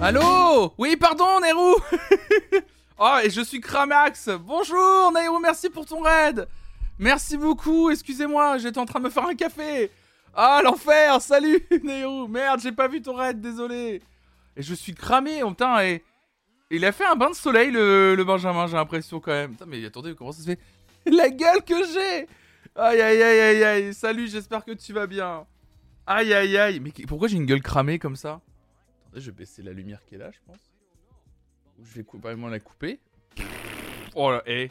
Allô Oui, pardon, Nero Oh, et je suis Kramax Bonjour, Nero, merci pour ton raid. Merci beaucoup, excusez-moi, j'étais en train de me faire un café. Ah, l'enfer Salut, Nero Merde, j'ai pas vu ton raid, désolé. Et je suis cramé, oh, putain, et... Il a fait un bain de soleil, le, Benjamin, j'ai l'impression, quand même. Putain, mais attendez, comment ça se fait La gueule que j'ai Aïe, aïe, aïe, aïe, aïe. Salut, j'espère que tu vas bien. Aïe, aïe, aïe. Mais pourquoi j'ai une gueule cramée comme ça? Je vais baisser la lumière qui est là, je pense. Je vais vraiment la couper. Oh là, et...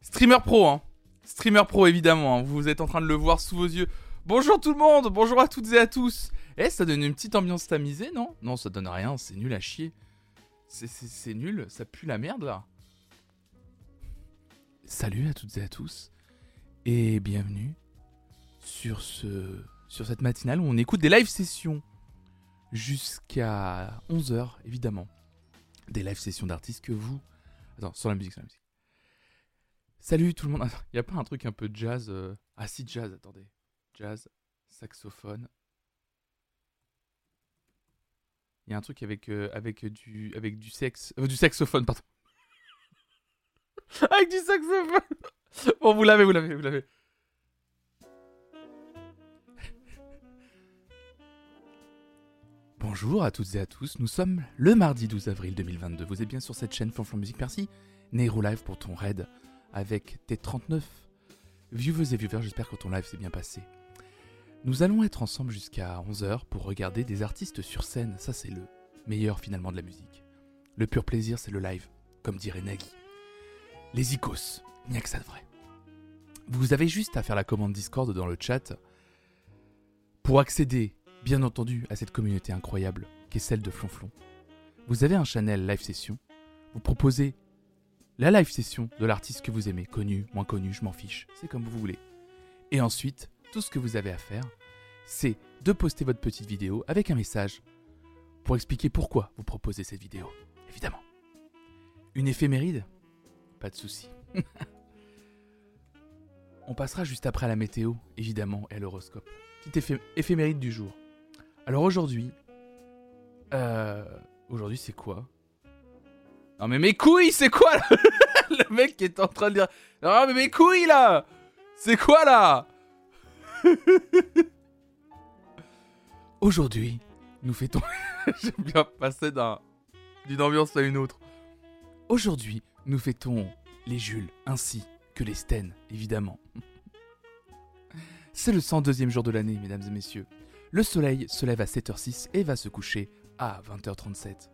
Streamer pro, hein. Streamer pro, évidemment. Hein. Vous êtes en train de le voir sous vos yeux. Bonjour tout le monde, bonjour à toutes et à tous. Eh, ça donne une petite ambiance tamisée, non? Non, ça donne rien, c'est nul à chier. C'est nul, ça pue la merde là. Salut à toutes et à tous. Et bienvenue sur, ce, sur cette matinale où on écoute des live sessions jusqu'à 11h, évidemment. Des live sessions d'artistes que vous. Attends, sur la musique, sur la musique. Salut tout le monde. Il n'y a pas un truc un peu jazz euh, Ah si, jazz, attendez. Jazz, saxophone. Il y a un truc avec, euh, avec, du, avec du sexe. Euh, du saxophone, pardon. avec du saxophone Bon, vous l'avez, vous l'avez, vous l'avez. Bonjour à toutes et à tous, nous sommes le mardi 12 avril 2022. Vous êtes bien sur cette chaîne Flanflan Musique, merci. Nero Live pour ton raid avec tes 39 viewers et viewers, j'espère que ton live s'est bien passé. Nous allons être ensemble jusqu'à 11h pour regarder des artistes sur scène, ça c'est le meilleur finalement de la musique. Le pur plaisir c'est le live, comme dirait Nagui. Les icos, il n'y a que ça de vrai. Vous avez juste à faire la commande Discord dans le chat pour accéder bien entendu à cette communauté incroyable qui est celle de Flonflon. Vous avez un channel live session, vous proposez la live session de l'artiste que vous aimez, connu, moins connu, je m'en fiche, c'est comme vous voulez. Et ensuite, tout ce que vous avez à faire, c'est de poster votre petite vidéo avec un message pour expliquer pourquoi vous proposez cette vidéo, évidemment. Une éphéméride? Pas de souci. On passera juste après à la météo, évidemment, et à l'horoscope. Petite éphéméride du jour. Alors aujourd'hui, euh, aujourd'hui c'est quoi? Non mais mes couilles, c'est quoi là? Le mec qui est en train de dire, non mais mes couilles là, c'est quoi là? Aujourd'hui, nous fêtons. J'aime bien passer d'une ambiance à une autre. Aujourd'hui, nous fêtons les Jules ainsi que les Sten, évidemment. C'est le 102e jour de l'année, mesdames et messieurs. Le soleil se lève à 7h06 et va se coucher à 20h37.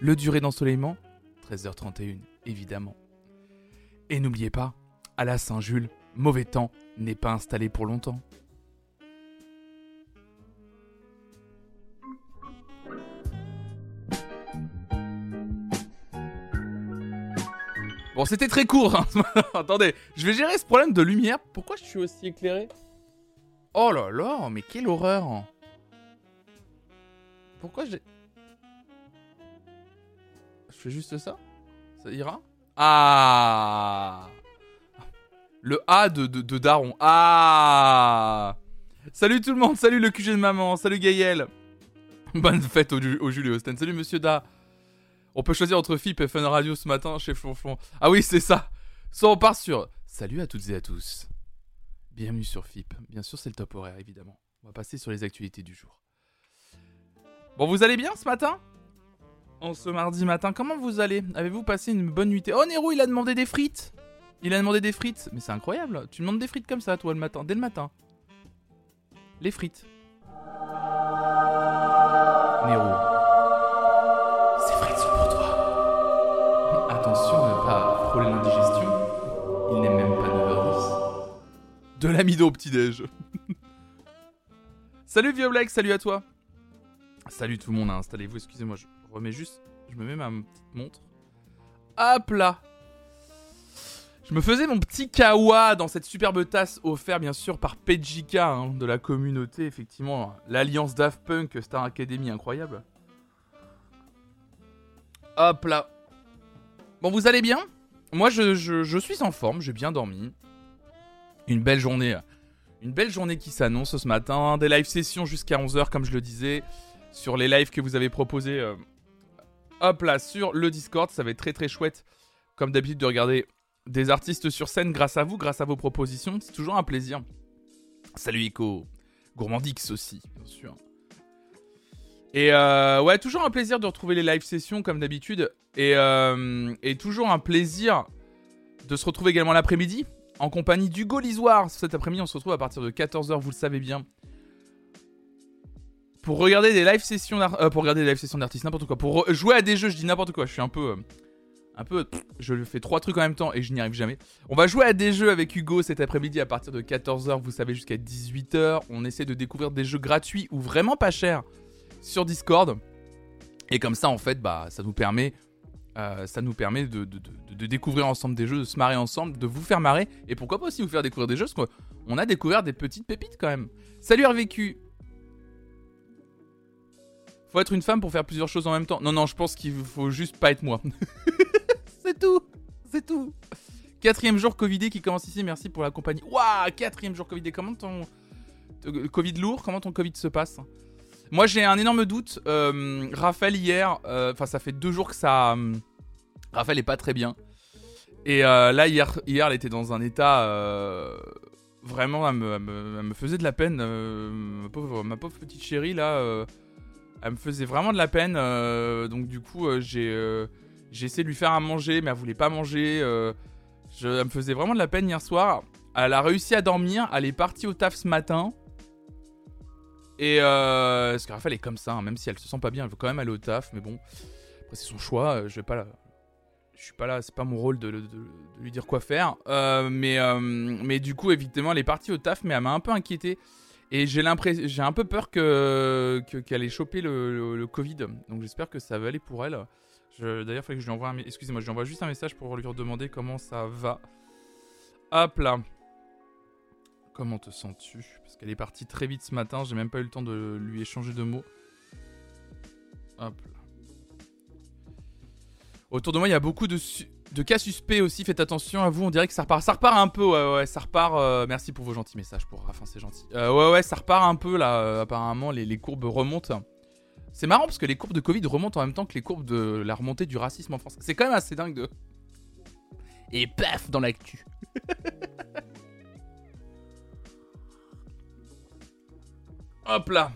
Le durée d'ensoleillement 13h31, évidemment. Et n'oubliez pas, à la Saint-Jules, mauvais temps n'est pas installé pour longtemps. Bon, c'était très court. Hein. Attendez, je vais gérer ce problème de lumière. Pourquoi je suis aussi éclairé? Oh là là, mais quelle horreur. Pourquoi j'ai... Je fais juste ça? Ça ira? Ah. Le A de, de, Daron. Ah. Salut tout le monde, salut le QG de maman, salut Gaël. Bonne fête au, au Austin, salut Monsieur Da. On peut choisir entre FIP et Fun Radio ce matin chez Flonflon. Ah oui, c'est ça. Soit on part sur... Salut à toutes et à tous Bienvenue sur FIP. Bien sûr, c'est le top horaire, évidemment. On va passer sur les actualités du jour. Bon, vous allez bien ce matin? En ce mardi matin, comment vous allez? Avez-vous passé une bonne nuit Oh, Nero, il a demandé des frites Il a demandé des frites Mais c'est incroyable Tu demandes des frites comme ça, toi, le matin, dès le matin. Les frites. Nero. Ces frites sont pour toi. Attention à ne pas frôler l'indigestion. De l'amido au petit-déj. salut Vieux Black, salut à toi. Salut tout le monde, installez-vous, excusez-moi, je remets juste, je me mets ma petite montre. Hop là Je me faisais mon petit kawa dans cette superbe tasse offerte bien sûr par Pejika hein, de la communauté, effectivement, l'alliance Daft Punk Star Academy incroyable. Hop là Bon, vous allez bien? Moi, je suis en forme, j'ai bien dormi une belle journée. Une belle journée qui s'annonce ce matin. Des live sessions jusqu'à 11h, comme je le disais. Sur les lives que vous avez proposés euh, hop là, sur le Discord. Ça va être très très chouette, comme d'habitude, de regarder des artistes sur scène grâce à vous, grâce à vos propositions. C'est toujours un plaisir. Salut Ico. Gourmandix aussi, bien sûr. Et euh, ouais, toujours un plaisir de retrouver les live sessions comme d'habitude. Et, euh, et, toujours un plaisir de se retrouver également l'après-midi en compagnie d'Hugo Lisoire. Cet après-midi, on se retrouve à partir de 14h, vous le savez bien. Pour regarder des live sessions euh, d'artistes, n'importe quoi. Pour jouer à des jeux, je dis n'importe quoi. Je suis un peu. Euh, un peu. Je fais trois trucs en même temps et je n'y arrive jamais. On va jouer à des jeux avec Hugo cet après-midi à partir de 14h, vous savez, jusqu'à 18h. On essaie de découvrir des jeux gratuits ou vraiment pas chers sur Discord. Et comme ça, en fait, bah, ça nous permet euh, ça nous permet de, découvrir ensemble des jeux, de se marrer ensemble, de vous faire marrer, et pourquoi pas aussi vous faire découvrir des jeux, parce qu'on a découvert des petites pépites quand même. Salut RVQ Faut être une femme pour faire plusieurs choses en même temps. Non, non, je pense qu'il faut juste pas être moi. c'est tout C'est tout Quatrième jour Covidé qui commence ici, merci pour la compagnie. Waouh Quatrième jour Covidé, comment ton... Covid lourd, comment ton Covid se passe? Moi, j'ai un énorme doute. Euh, Raphaël, hier, euh, enfin, ça fait deux jours que ça. Euh, Raphaël est pas très bien. Et là, hier, hier, elle était dans un état. vraiment, elle me, faisait de la peine. Ma pauvre, petite chérie, là. elle me faisait vraiment de la peine. donc, du coup, j'ai essayé de lui faire à manger, mais elle voulait pas manger. Elle me faisait vraiment de la peine hier soir. Elle a réussi à dormir. Elle est partie au taf ce matin. Et euh, parce que est comme ça, hein, même si elle se sent pas bien, elle veut quand même aller au taf, mais bon, après c'est son choix, euh, je vais pas là. Je suis pas là, c'est pas mon rôle de, lui dire quoi faire. Euh, mais, euh, mais du coup, évidemment, elle est partie au taf, mais elle m'a un peu inquiété. Et j'ai l'impression, j'ai un peu peur que qu'elle ait chopé le, Covid. Donc j'espère que ça va aller pour elle. D'ailleurs, il fallait que je lui envoie excusez-moi, je lui envoie juste un message pour lui redemander comment ça va. Hop là. Comment te sens-tu? Parce qu'elle est partie très vite ce matin, j'ai même pas eu le temps de lui échanger de mots. Hop là. Autour de moi, il y a beaucoup de, cas suspects aussi. Faites attention à vous, on dirait que ça repart. Ça repart un peu, ouais, ouais, ça repart. Euh, merci pour vos gentils messages pour c'est gentil. Euh, ouais, ouais, ça repart un peu là. Euh, apparemment, les, les, courbes remontent. C'est marrant parce que les courbes de Covid remontent en même temps que les courbes de la remontée du racisme en France. C'est quand même assez dingue de. Et paf dans l'actu. Hop là.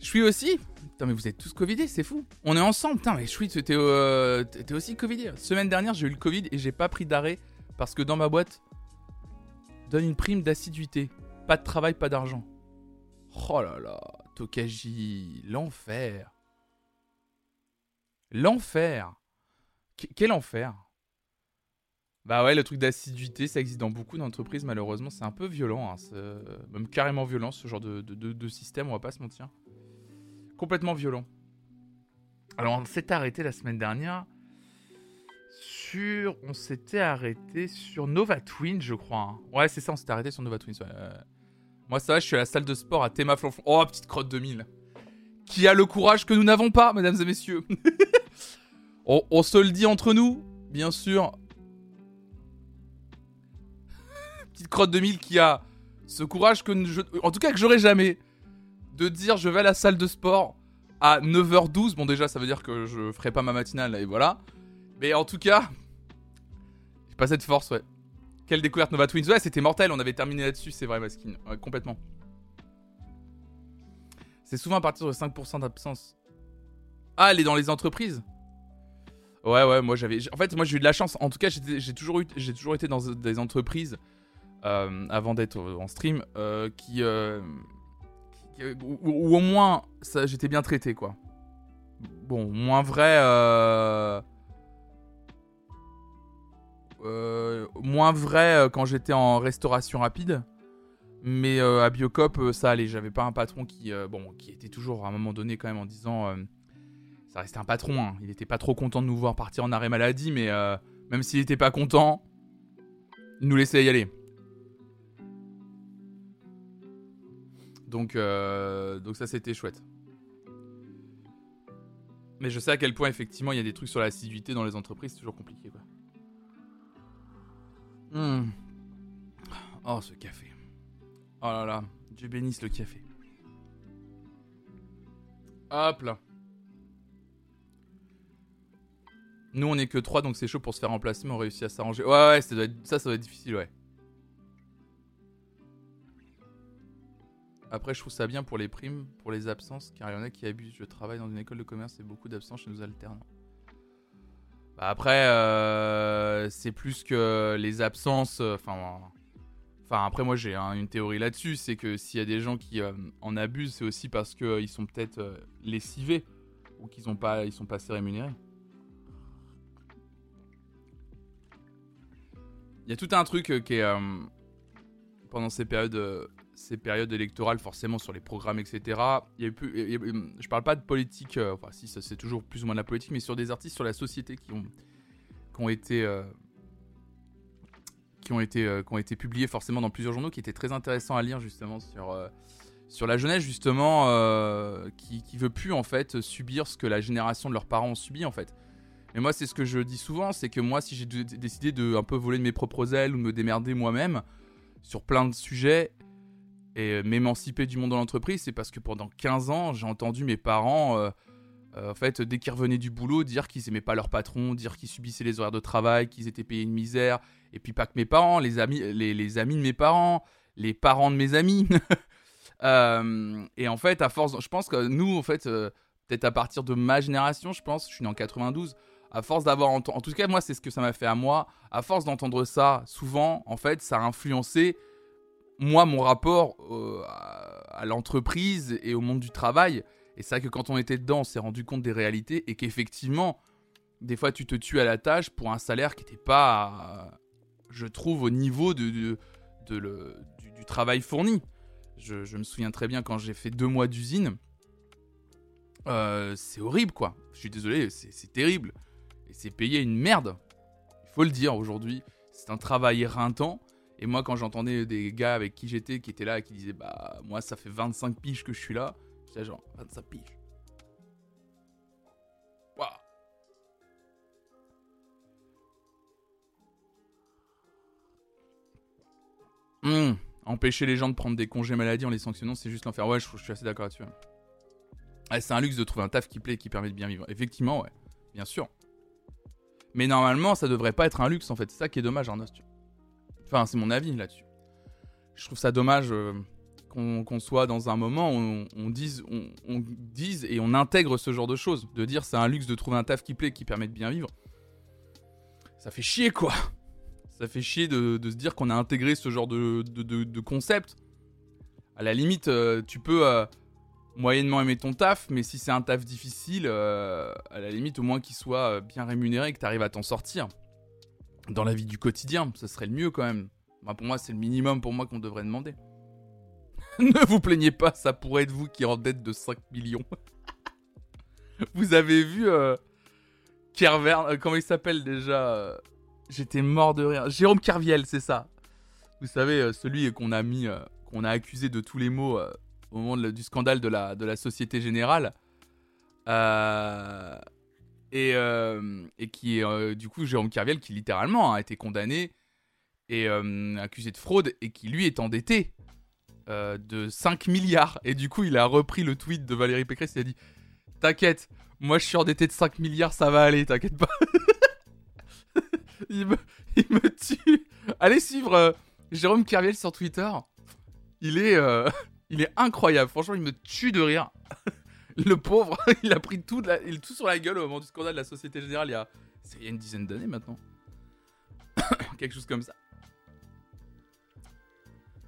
Je suis aussi. Putain, mais vous êtes tous Covidés, c'est fou. On est ensemble. Putain, mais je suis, t'es euh, aussi Covidé. Semaine dernière, j'ai eu le Covid et j'ai pas pris d'arrêt parce que dans ma boîte, donne une prime d'assiduité. Pas de travail, pas d'argent. Oh là là, Tokaji, l'enfer. L'enfer. quel enfer. Bah ouais, le truc d'assiduité, ça existe dans beaucoup d'entreprises, malheureusement. C'est un peu violent, hein. même carrément violent, ce genre de, de, système, on va pas se mentir. Complètement violent. Alors, on s'était arrêté la semaine dernière sur. On s'était arrêté sur Nova Twin, je crois. Hein. Ouais, c'est ça, on s'était arrêté sur Nova Twin. Moi, ça va, je suis à la salle de sport à Théma Flonflon. Oh, petite crotte 2000. Qui a le courage que nous n'avons pas, mesdames et messieurs. on se le dit entre nous, bien sûr petite crotte de mille qui a ce courage que je, en tout cas que j'aurais jamais de dire je vais à la salle de sport à 9h12. Bon déjà ça veut dire que je ferai pas ma matinale et voilà. Mais en tout cas, j'ai pas cette force, ouais. Quelle découverte Nova Twins. Ouais, c'était mortel, on avait terminé là-dessus, c'est vrai Maskin. Ouais, complètement. C'est souvent à partir de 5% d'absence. Ah, elle est dans les entreprises? Ouais, ouais, moi j'avais. En fait, moi j'ai eu de la chance. En tout cas, j'ai toujours, eu... toujours été dans des entreprises avant d'être en stream, euh, qui, euh, ou, au moins j'étais bien traité quoi. Bon, moins vrai, moins vrai quand j'étais en restauration rapide. Mais à Biocop, ça allait. J'avais pas un patron qui, bon, qui était toujours à un moment donné quand même en disant, ça restait un patron. Hein. Il était pas trop content de nous voir partir en arrêt maladie, mais même s'il était pas content, il nous laissait y aller. Donc, euh, donc ça, c'était chouette. Mais je sais à quel point, effectivement, il y a des trucs sur l'assiduité dans les entreprises, c'est toujours compliqué, quoi. Hmm. Oh, ce café. Oh là là, Dieu bénisse le café. Hop là. Nous, on est que 3, donc c'est chaud pour se faire remplacer, mais on réussit à s'arranger. Ouais, ouais, ça, ça doit être difficile, ouais. Après, je trouve ça bien pour les primes, pour les absences, car il y en a qui abusent. Je travaille dans une école de commerce et beaucoup d'absences chez nos alternants. Bah après, euh, c'est plus que les absences. Euh, enfin, après, moi j'ai une théorie là-dessus, c'est que s'il y a des gens qui euh, en abusent, c'est aussi parce qu'ils sont peut-être lessivés ou qu'ils sont pas, sont pas assez rémunérés. Il y a tout un truc qui est pendant ces périodes ces périodes électorales, forcément, sur les programmes, etc. Il y parle pas de politique, euh, si, c'est toujours plus ou moins de la politique, mais sur des artistes sur la société qui ont, été. Euh, euh, qui ont été publiés forcément dans plusieurs journaux, qui étaient très intéressants à lire justement sur, sur la jeunesse justement, qui, qui veut plus en fait subir ce que la génération de leurs parents ont subi en fait. Mais moi c'est ce que je dis souvent, c'est que moi si j'ai décidé de un peu voler de mes propres ailes ou de me démerder moi-même sur plein de sujets, et euh, m'émanciper du monde de l'entreprise, c'est parce que pendant 15 ans, j'ai entendu mes parents, euh, euh, en fait, dès qu'ils revenaient du boulot, dire qu'ils aimaient pas leur patron, dire qu'ils subissaient les horaires de travail, qu'ils étaient payés une misère. Et puis pas que mes parents, les amis, les, amis de mes parents, les parents de mes amis. et en fait, à force, je pense que nous, en fait, peut-être à partir de ma génération, je pense, je suis né en 92, à force d'avoir en tout cas moi c'est ce que ça m'a fait à moi à force d'entendre ça souvent en fait ça a influencé moi, mon rapport euh, à, l'entreprise et au monde du travail, et c'est vrai que quand on était dedans, on s'est rendu compte des réalités et qu'effectivement, des fois, tu te tues à la tâche pour un salaire qui n'était pas, je trouve, au niveau de, du, travail fourni. Je, me souviens très bien quand j'ai fait deux mois d'usine. Euh, c'est horrible, quoi. Je suis désolé, c'est terrible. Et c'est payé une merde. Il faut le dire aujourd'hui. C'est un travail éreintant. Et moi, quand j'entendais des gars avec qui j'étais qui étaient là et qui disaient Bah, moi, ça fait 25 piges que je suis là, j'étais genre 25 piges. Waouh! Hum, empêcher les gens de prendre des congés maladie en les sanctionnant, c'est juste l'enfer. Ouais, je, suis assez d'accord là-dessus. c'est un luxe de trouver un taf qui plaît et qui permet de bien vivre. Effectivement, ouais, bien sûr. Mais normalement, ça devrait pas être un luxe en fait. C'est ça qui est dommage, Arnaud. Enfin, c'est mon avis là-dessus. Je trouve ça dommage euh, qu'on soit dans un moment où on, dise, et on intègre ce genre de choses. De dire c'est un luxe de trouver un taf qui plaît, qui permet de bien vivre. Ça fait chier quoi. Ça fait chier de, se dire qu'on a intégré ce genre de, de, concept. À la limite, euh, tu peux euh, moyennement aimer ton taf, mais si c'est un taf difficile, à la limite, au moins qu'il soit bien rémunéré et que tu arrives à t'en sortir dans la vie du quotidien. Ce serait le mieux quand même. pour moi, c'est le minimum pour moi qu'on devrait demander. ne vous plaignez pas, ça pourrait être vous qui êtes en dette de 5 millions. vous avez vu euh, euh, comment il s'appelle déjà euh, J'étais mort de rire. Jérôme Kerviel, c'est ça. Vous savez, euh, celui qu'on a mis, qu'on a accusé de tous les maux au moment du scandale de la, de la Société Générale. Euh, et, euh, et qui est euh, du coup Jérôme Kerviel qui littéralement a été condamné et euh, accusé de fraude et qui lui est endetté de 5 milliards. Et du coup, il a repris le tweet de Valérie Pécresse et a dit T'inquiète, moi je suis endetté de 5 milliards, ça va aller, t'inquiète pas. il, me, il, me, tue. Allez suivre Jérôme Kerviel sur Twitter. Il est, il est incroyable, franchement, il me tue de rire. Le pauvre, il a pris tout, tout sur la gueule au moment du scandale de la Société Générale il y a, il une dizaine d'années maintenant. Quelque chose comme ça.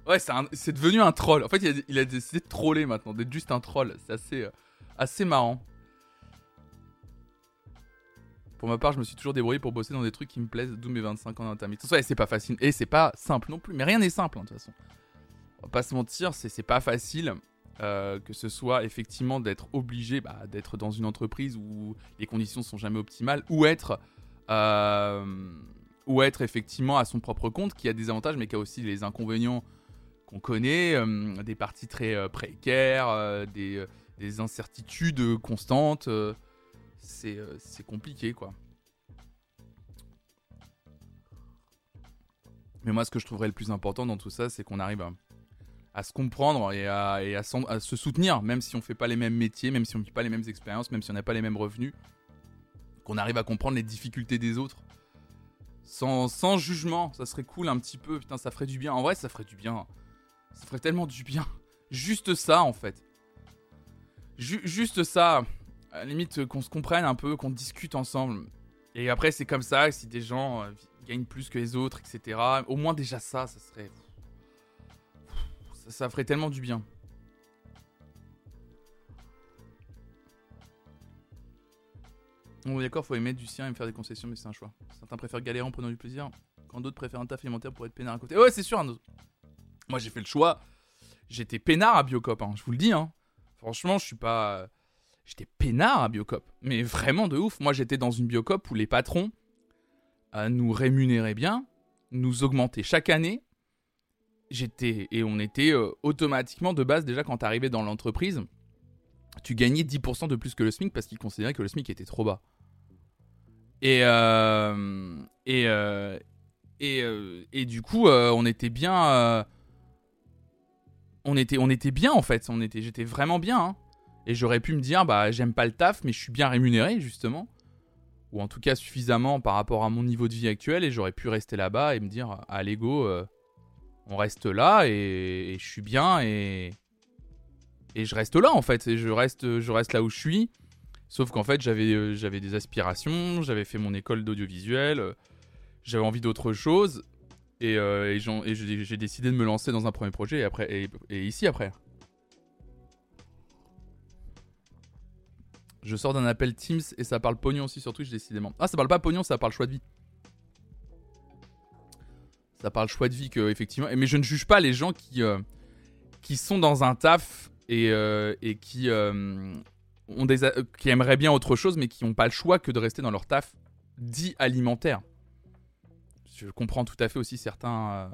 Ouais, c'est devenu un troll. En fait, il a, décidé de troller maintenant, d'être juste un troll. C'est assez, euh, assez marrant. Pour ma part, je me suis toujours débrouillé pour bosser dans des trucs qui me plaisent, d'où mes 25 ans d'intermittence. Ouais, c'est pas facile. Et c'est pas simple non plus. Mais rien n'est simple, hein, de toute façon. On va pas se mentir, c'est pas facile. Euh, que ce soit effectivement d'être obligé bah, d'être dans une entreprise où les conditions sont jamais optimales, ou être, euh, ou être effectivement à son propre compte, qui a des avantages mais qui a aussi les inconvénients qu'on connaît, euh, des parties très précaires, des, des, incertitudes constantes. c'est compliqué quoi. Mais moi, ce que je trouverais le plus important dans tout ça, c'est qu'on arrive à à se comprendre et, à, se soutenir, même si on fait pas les mêmes métiers, même si on vit pas les mêmes expériences, même si on n'a pas les mêmes revenus, qu'on arrive à comprendre les difficultés des autres. Sans, sans, jugement, ça serait cool un petit peu, putain, ça ferait du bien. En vrai, ça ferait du bien. Ça ferait tellement du bien. Juste ça, en fait. juste ça. À la limite, qu'on se comprenne un peu, qu'on discute ensemble. Et après, c'est comme ça, si des gens euh, gagnent plus que les autres, etc. Au moins, déjà ça, ça serait ça ferait tellement du bien. Bon, d'accord, faut aimer du sien et me faire des concessions, mais c'est un choix. Certains préfèrent galérer en prenant du plaisir, quand d'autres préfèrent un taf alimentaire pour être peinard à côté. Ouais, c'est sûr, Moi, j'ai fait le choix. J'étais peinard à Biocop, hein, je vous le dis. Hein. Franchement, je suis pas. J'étais peinard à Biocop. Mais vraiment de ouf. Moi, j'étais dans une Biocop où les patrons euh, nous rémunéraient bien, nous augmentaient chaque année j'étais et on était euh, automatiquement de base déjà quand t'arrivais dans l'entreprise, tu gagnais 10% de plus que le SMIC parce qu'ils considéraient que le SMIC était trop bas. Et euh, et, euh, et, et du coup on était bien on était bien en fait, on était j'étais vraiment bien hein. Et j'aurais pu me dire bah j'aime pas le taf mais je suis bien rémunéré justement ou en tout cas suffisamment par rapport à mon niveau de vie actuel et j'aurais pu rester là-bas et me dire à l'ego on reste là et, je suis bien et je reste là en fait. Et je reste je reste là où je suis. Sauf qu'en fait j'avais euh, j'avais des aspirations j'avais fait mon école d'audiovisuel j'avais envie d'autre chose et, euh, j'ai décidé de me lancer dans un premier projet et après et, ici après. Je sors d'un appel Teams et ça parle pognon aussi sur Twitch décidément. Ah ça parle pas pognon ça parle choix de vie ça parle choix de vie que effectivement. Mais je ne juge pas les gens qui euh, qui sont dans un taf et, euh, et qui euh, ont des qui aimeraient bien autre chose mais qui n'ont pas le choix que de rester dans leur taf dit alimentaire. Je comprends tout à fait aussi certains.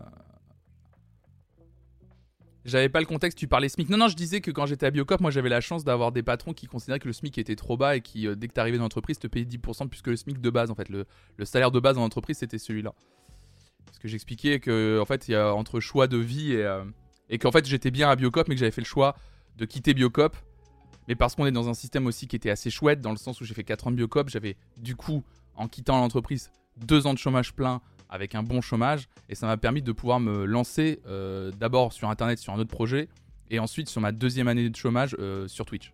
J'avais pas le contexte, tu parlais SMIC. Non, non, je disais que quand j'étais à Biocop, moi j'avais la chance d'avoir des patrons qui considéraient que le SMIC était trop bas et qui, dès que t'arrivais dans l'entreprise, te payaient 10% plus que le SMIC de base. En fait, le, le salaire de base dans l'entreprise, c'était celui-là. Parce que j'expliquais que en fait, il y a entre choix de vie et, euh, et qu'en fait, j'étais bien à Biocop, mais que j'avais fait le choix de quitter Biocop. Mais parce qu'on est dans un système aussi qui était assez chouette, dans le sens où j'ai fait 4 ans de Biocop, j'avais du coup, en quittant l'entreprise, 2 ans de chômage plein avec un bon chômage. Et ça m'a permis de pouvoir me lancer euh, d'abord sur Internet sur un autre projet, et ensuite sur ma deuxième année de chômage euh, sur Twitch.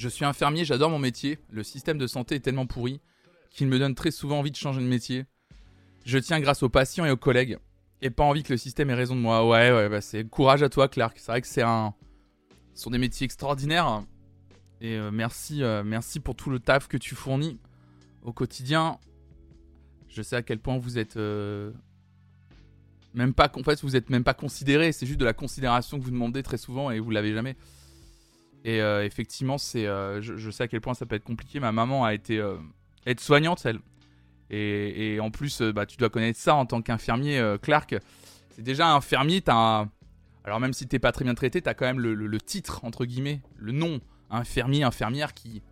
Je suis infirmier, j'adore mon métier. Le système de santé est tellement pourri qu'il me donne très souvent envie de changer de métier. Je tiens grâce aux patients et aux collègues. Et pas envie que le système ait raison de moi. Ouais, ouais, bah c'est courage à toi, Clark. C'est vrai que c'est un. Ce sont des métiers extraordinaires. Et euh, merci, euh, merci pour tout le taf que tu fournis au quotidien. Je sais à quel point vous êtes. Euh, même pas. En vous êtes même pas considéré. C'est juste de la considération que vous demandez très souvent et vous l'avez jamais. Et euh, effectivement, c'est, euh, je, sais à quel point ça peut être compliqué. Ma maman a été euh, aide-soignante, elle. Et, en plus, bah, tu dois connaître ça en tant qu'infirmier, Clark. C'est déjà infirmier, t'as Alors même si t'es pas très bien traité, t'as quand même le, titre, entre guillemets, le nom. Infirmier, infirmière qui...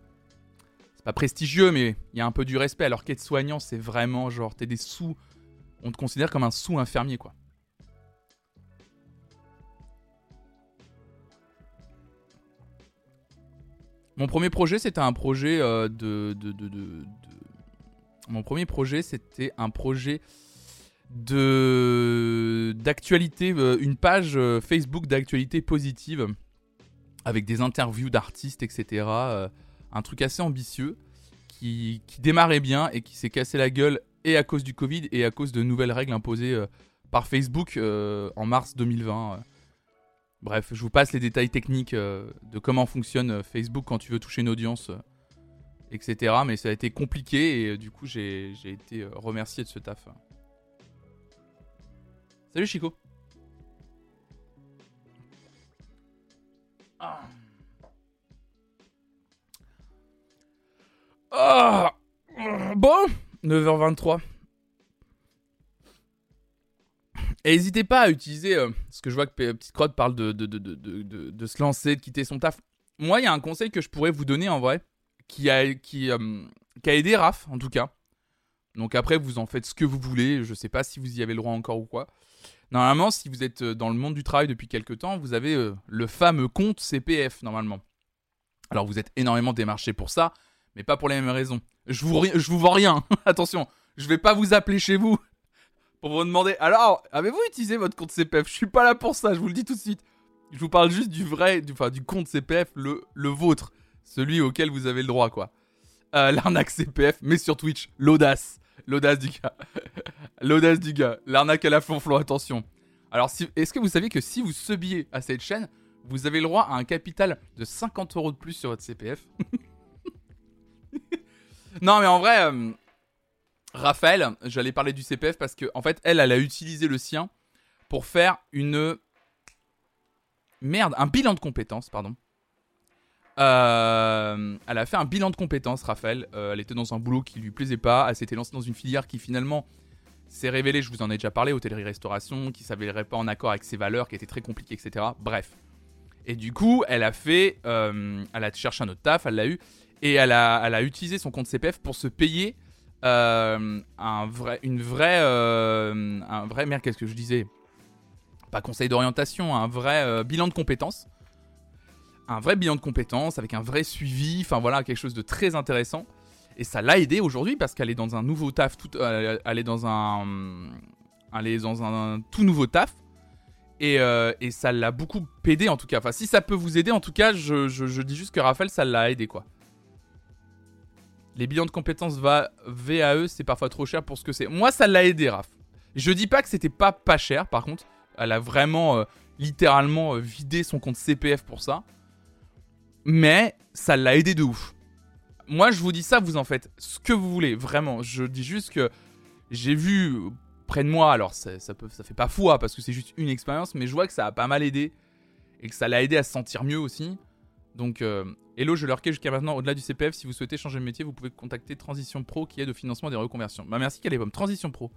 C'est pas prestigieux, mais il y a un peu du respect. Alors qu'aide-soignant, c'est vraiment genre, t'es des sous... On te considère comme un sous-infirmier, quoi. Mon premier projet, c'était un projet euh, de, Mon premier projet, c'était un projet de d'actualité, euh, une page euh, Facebook d'actualité positive avec des interviews d'artistes, etc. un truc assez ambitieux qui, qui, démarrait bien et qui s'est cassé la gueule et à cause du Covid et à cause de nouvelles règles imposées par Facebook en mars 2020. Bref, je vous passe les détails techniques euh, de comment fonctionne euh, Facebook quand tu veux toucher une audience, euh, etc. Mais ça a été compliqué et du coup j'ai été remercié de ce taf. Salut Chico. Ah. Ah. Bon, 9h23. Et n'hésitez pas à utiliser, euh, parce que je vois que Petite Crotte parle de de, de, de, se lancer, de quitter son taf. Moi, il y a un conseil que je pourrais vous donner en vrai, qui a, qui, euh, a aidé Raph, en tout cas. Donc après, vous en faites ce que vous voulez. Je sais pas si vous y avez le droit encore ou quoi. Normalement, si vous êtes euh, dans le monde du travail depuis quelques temps, vous avez euh, le fameux compte CPF, normalement. Alors vous êtes énormément démarché pour ça, mais pas pour les mêmes raisons. Je vous, je vous vends rien, attention. Je vais pas vous appeler chez vous pour vous demander alors, avez-vous utilisé votre compte CPF Je suis pas là pour ça, je vous le dis tout de suite. Je vous parle juste du vrai, du, enfin, du compte CPF, le, le vôtre, celui auquel vous avez le droit, quoi. Euh, l'arnaque CPF, mais sur Twitch, l'audace. L'audace du gars. l'audace du gars. L'arnaque à la flonflon, attention. Alors, si, est-ce que vous saviez que si vous subiez à cette chaîne, vous avez le droit à un capital de 50 euros de plus sur votre CPF Non, mais en vrai, euh, Raphaël, j'allais parler du CPF parce que en fait, elle, elle a utilisé le sien pour faire une merde, un bilan de compétences, pardon. Euh, elle a fait un bilan de compétences, Raphaël. Euh, elle était dans un boulot qui lui plaisait pas. Elle s'était lancée dans une filière qui finalement s'est révélée, je vous en ai déjà parlé, hôtellerie-restauration, qui s'avérait pas en accord avec ses valeurs, qui était très compliquée, etc. Bref. Et du coup, elle a fait, euh, elle a cherché un autre taf, elle l'a eu, et elle a, elle a utilisé son compte CPF pour se payer euh, un vrai, une vraie, euh, un vrai, merde, qu'est-ce que je disais? Pas conseil d'orientation, un vrai euh, bilan de compétences. Un vrai bilan de compétences avec un vrai suivi, enfin voilà, quelque chose de très intéressant. Et ça l'a aidé aujourd'hui parce qu'elle est dans un nouveau taf, tout, elle est dans un, elle est dans un, tout nouveau taf. Et, et ça l'a beaucoup aidé en tout cas. Enfin, si ça peut vous aider, en tout cas, je, je, je dis juste que Raphaël, ça l'a aidé quoi. Les bilans de compétences va VAE, c'est parfois trop cher pour ce que c'est. Moi, ça l'a aidé, Raph. Je dis pas que c'était pas pas cher, par contre. Elle a vraiment, euh, littéralement, euh, vidé son compte CPF pour ça. Mais ça l'a aidé de ouf. Moi, je vous dis ça, vous en faites ce que vous voulez, vraiment. Je dis juste que j'ai vu près de moi, alors ça, ça, peut, ça fait pas foi parce que c'est juste une expérience, mais je vois que ça a pas mal aidé et que ça l'a aidé à se sentir mieux aussi. Donc, euh, Hello, je leur jusqu'à maintenant au-delà du CPF. Si vous souhaitez changer de métier, vous pouvez contacter Transition Pro qui aide au financement des reconversions. Bah merci Calebom, Transition Pro.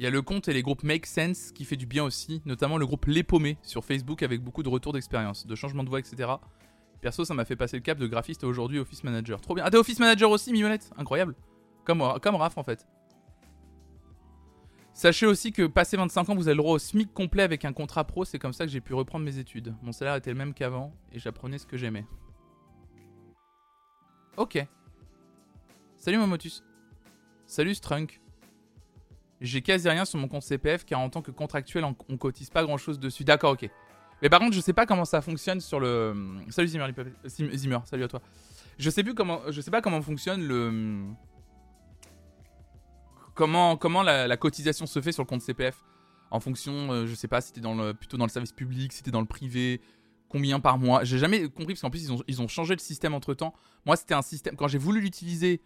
Il y a le compte et les groupes Make Sense qui fait du bien aussi, notamment le groupe Les Paumés sur Facebook avec beaucoup de retours d'expérience, de changement de voix, etc. Perso, ça m'a fait passer le cap de graphiste aujourd'hui Office Manager. Trop bien. Ah, t'es Office Manager aussi, Mignonnette Incroyable. Comme, comme Raph en fait. Sachez aussi que passé 25 ans, vous avez le droit au SMIC complet avec un contrat pro. C'est comme ça que j'ai pu reprendre mes études. Mon salaire était le même qu'avant et j'apprenais ce que j'aimais. Ok. Salut Momotus. Salut Strunk. J'ai quasi rien sur mon compte CPF car en tant que contractuel, on, cotise pas grand chose dessus. D'accord, ok. Mais par contre, je sais pas comment ça fonctionne sur le. Salut Zimmer, Zimmer salut à toi. Je sais plus comment, je sais pas comment fonctionne le comment, comment la, cotisation se fait sur le compte CPF En fonction, euh, je sais pas, si t'es le, plutôt dans le service public, si t'es dans le privé, combien par mois? J'ai jamais compris parce qu'en plus, ils ont, changé le système entre temps. Moi, c'était un système. Quand j'ai voulu l'utiliser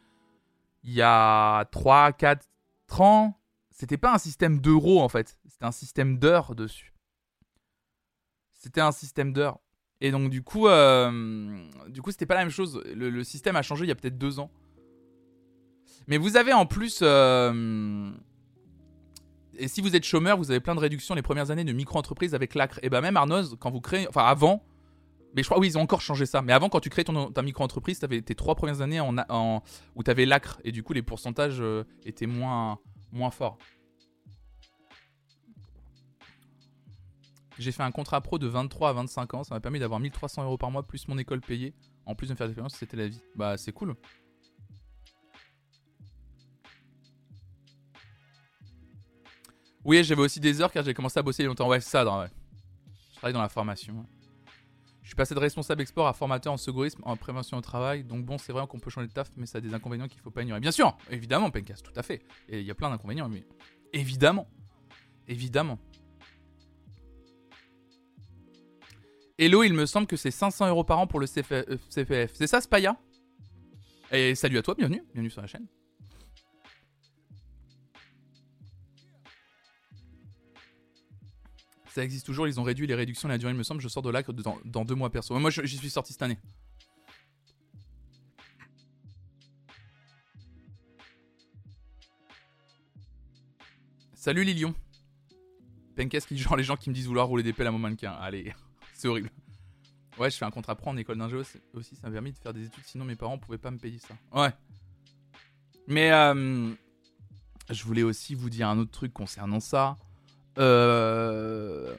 il y a 3, 4 ans, c'était pas un système d'euros en fait. C'était un système d'heures dessus. C'était un système d'heures. Et donc, du coup, euh, du c'était pas la même chose. le système a changé il y a peut-être deux ans. Mais vous avez en plus. Euh, et si vous êtes chômeur, vous avez plein de réductions les premières années de micro-entreprise avec l'ACRE. Et bah, même Arnoz, quand vous créez. Enfin, avant. Mais je crois, oui, ils ont encore changé ça. Mais avant, quand tu ton, ta micro-entreprise, tu avais tes trois premières années où tu avais l'ACRE. Et du coup, les pourcentages euh, étaient moins, moins forts. J'ai fait un contrat pro de 23 à 25 ans. Ça m'a permis d'avoir 1300 euros par mois plus mon école payée. En plus de me faire des expériences, c'était la vie. Bah, c'est cool. Oui, j'avais aussi des heures car j'ai commencé à bosser longtemps. Ouais, ça. ouais. Je travaille dans la formation. Je suis passé de responsable export à formateur en secourisme en prévention au travail. Donc bon, c'est vrai qu'on peut changer de taf, mais ça a des inconvénients qu'il faut pas ignorer. Bien sûr, évidemment, Pencast, tout à fait. Et il y a plein d'inconvénients, mais évidemment. Évidemment. Hello, il me semble que c'est 500 euros par an pour le CPF. Euh, c'est ça, Spaya? Et salut à toi, bienvenue. Bienvenue sur la chaîne. Ça existe toujours, ils ont réduit les réductions, la durée, il me semble. Je sors de là dans, deux mois perso. Moi, j'y suis sorti cette année. Salut Lilion. Penkes qui genre les gens qui me disent vouloir rouler des pelles à mon mannequin. Allez, c'est horrible. Ouais, je fais un contrat pro en école d'ingé aussi, ça m'a permis de faire des études, sinon mes parents pouvaient pas me payer ça. Ouais. Mais euh, je voulais aussi vous dire un autre truc concernant ça. Euh,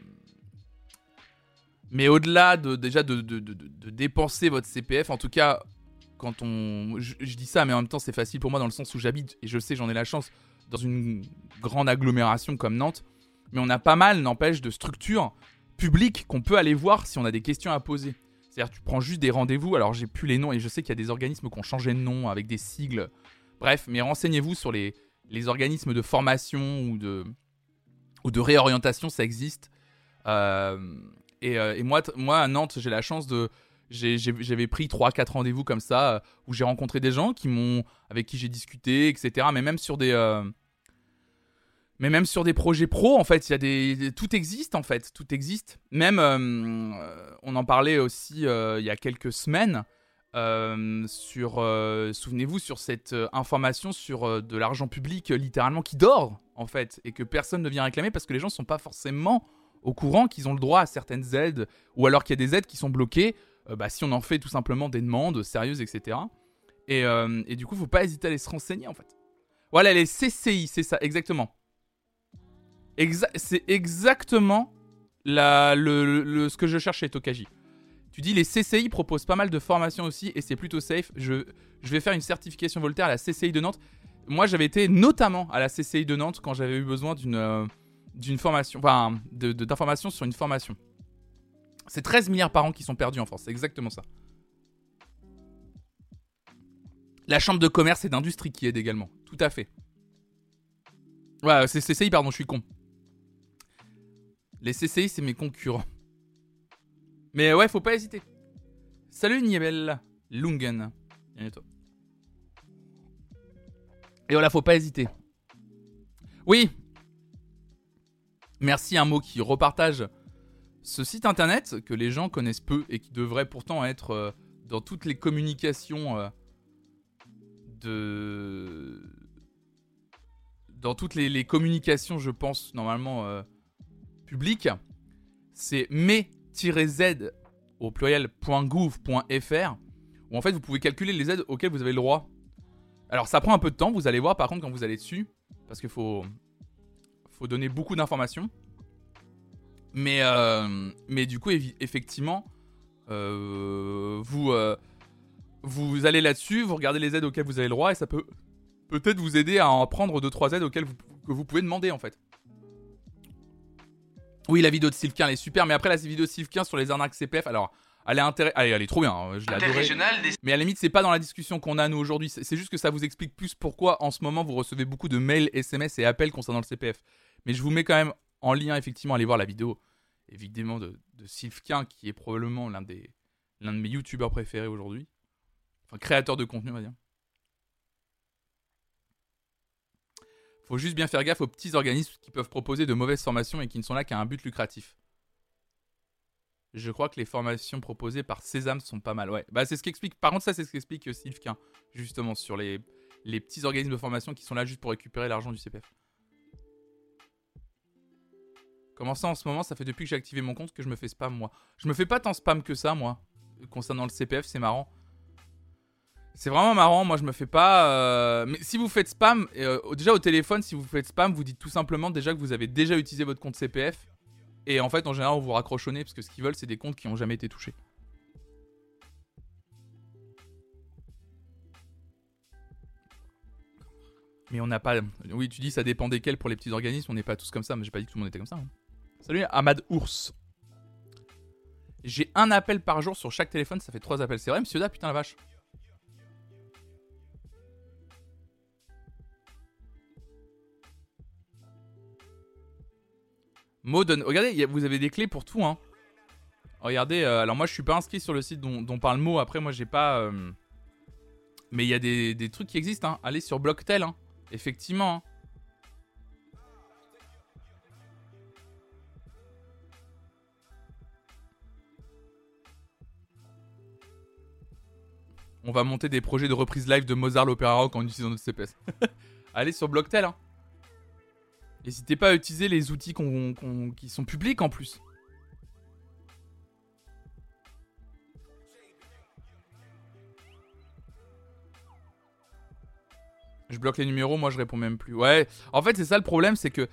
mais au-delà de déjà de, dépenser votre CPF, en tout cas, quand on. Je, dis ça, mais en même temps, c'est facile pour moi dans le sens où j'habite, et je sais, j'en ai la chance, dans une grande agglomération comme Nantes. Mais on a pas mal, n'empêche, de structures publiques qu'on peut aller voir si on a des questions à poser. C'est-à-dire, tu prends juste des rendez-vous. Alors, j'ai plus les noms et je sais qu'il y a des organismes qui ont changé de nom avec des sigles. Bref, mais renseignez-vous sur les, les organismes de formation ou de, ou de réorientation, ça existe. Euh, euh, et, moi, moi, à Nantes, j'ai la chance de. J'avais pris 3-4 rendez-vous comme ça, euh, où j'ai rencontré des gens qui avec qui j'ai discuté, etc. Mais même sur des. mais même sur des projets pro, en fait, il y a des, tout existe en fait, tout existe. Même, on en parlait aussi il y a quelques semaines. Euh, sur, euh, souvenez-vous, sur cette euh, information sur de l'argent public littéralement qui dort, en fait, et que personne ne vient réclamer parce que les gens ne sont pas forcément au courant qu'ils ont le droit à certaines aides, ou alors qu'il y a des aides qui sont bloquées, bah, si on en fait tout simplement des demandes sérieuses, etc. Et, et du coup, il faut pas hésiter à aller se renseigner, en fait. Voilà, les CCI, c'est ça, exactement. c'est exactement la, le, ce que je cherche chez Tokaji. Tu dis les CCI proposent pas mal de formations aussi et c'est plutôt safe. Je, je vais faire une certification Voltaire à la CCI de Nantes. Moi, j'avais été notamment à la CCI de Nantes quand j'avais eu besoin d'une euh, d'une formation, enfin, d'informations sur une formation. C'est 13 milliards par an qui sont perdus en France, c'est exactement ça. La chambre de commerce et d'industrie qui aide également, tout à fait. Ouais, c'est CCI, pardon, je suis con. Les CCI, c'est mes concurrents. Mais ouais, faut pas hésiter. Salut Niebel Lungen. Bienvenue Et voilà, faut pas hésiter. Oui. Merci un mot qui repartage ce site internet que les gens connaissent peu et qui devrait pourtant être euh, dans toutes les communications euh, de dans toutes les, communications, je pense normalement euh, publiques. C'est mais z au pluriel.gouv.fr où en fait vous pouvez calculer les aides auxquelles vous avez le droit. Alors ça prend un peu de temps, vous allez voir par contre quand vous allez dessus, parce qu'il faut, faut donner beaucoup d'informations. Mais, euh, mais du coup, effectivement, euh, vous, euh, vous allez là-dessus, vous regardez les aides auxquelles vous avez le droit et ça peut peut-être vous aider à en prendre 2-3 aides auxquelles que vous pouvez demander en fait. Oui, la vidéo de Sylvain, elle est super, mais après la vidéo de Sylvain sur les arnaques CPF, alors elle est, intéress... elle est trop bien, hein, je l'ai Mais à la limite, c'est pas dans la discussion qu'on a nous aujourd'hui, c'est juste que ça vous explique plus pourquoi en ce moment vous recevez beaucoup de mails, SMS et appels concernant le CPF. Mais je vous mets quand même en lien, effectivement, allez voir la vidéo, évidemment, de, de Sylvain, qui est probablement l'un des l'un de mes youtubeurs préférés aujourd'hui. Enfin, créateur de contenu, on va dire. Faut juste bien faire gaffe aux petits organismes qui peuvent proposer de mauvaises formations et qui ne sont là qu'à un but lucratif. Je crois que les formations proposées par Sésame sont pas mal. Ouais, bah c'est ce qu'explique. Par contre, ça c'est ce qu'explique Sylvain justement sur les, les petits organismes de formation qui sont là juste pour récupérer l'argent du CPF. Comment ça en ce moment Ça fait depuis que j'ai activé mon compte que je me fais spam moi? Je me fais pas tant spam que ça moi. Concernant le CPF, c'est marrant. C'est vraiment marrant, moi je me fais pas. Euh, mais si vous faites spam, euh, déjà au téléphone, si vous faites spam, vous dites tout simplement déjà que vous avez déjà utilisé votre compte CPF. Et en fait, en général, on vous raccrochonnez parce que ce qu'ils veulent, c'est des comptes qui n'ont jamais été touchés. Mais on n'a pas. Oui, tu dis ça dépend desquels pour les petits organismes, on n'est pas tous comme ça, mais j'ai pas dit que tout le monde était comme ça. Hein. Salut Ahmad Ours. J'ai un appel par jour sur chaque téléphone, ça fait trois appels. C'est vrai, monsieur Da, putain la vache. Modon. Regardez, vous avez des clés pour tout. Hein. Regardez, euh, alors moi je suis pas inscrit sur le site dont, parle Mo. Après, moi j'ai pas. Euh, mais il y a des, trucs qui existent. Hein. Allez sur Blocktel. Hein. Effectivement. Hein. On va monter des projets de reprise live de Mozart l'Opéra Rock en utilisant notre CPS. Allez sur Blocktel. Hein. N'hésitez pas à utiliser les outils qui sont publics en plus. Je bloque les numéros, moi je réponds même plus. Ouais, en fait c'est ça le problème, c'est que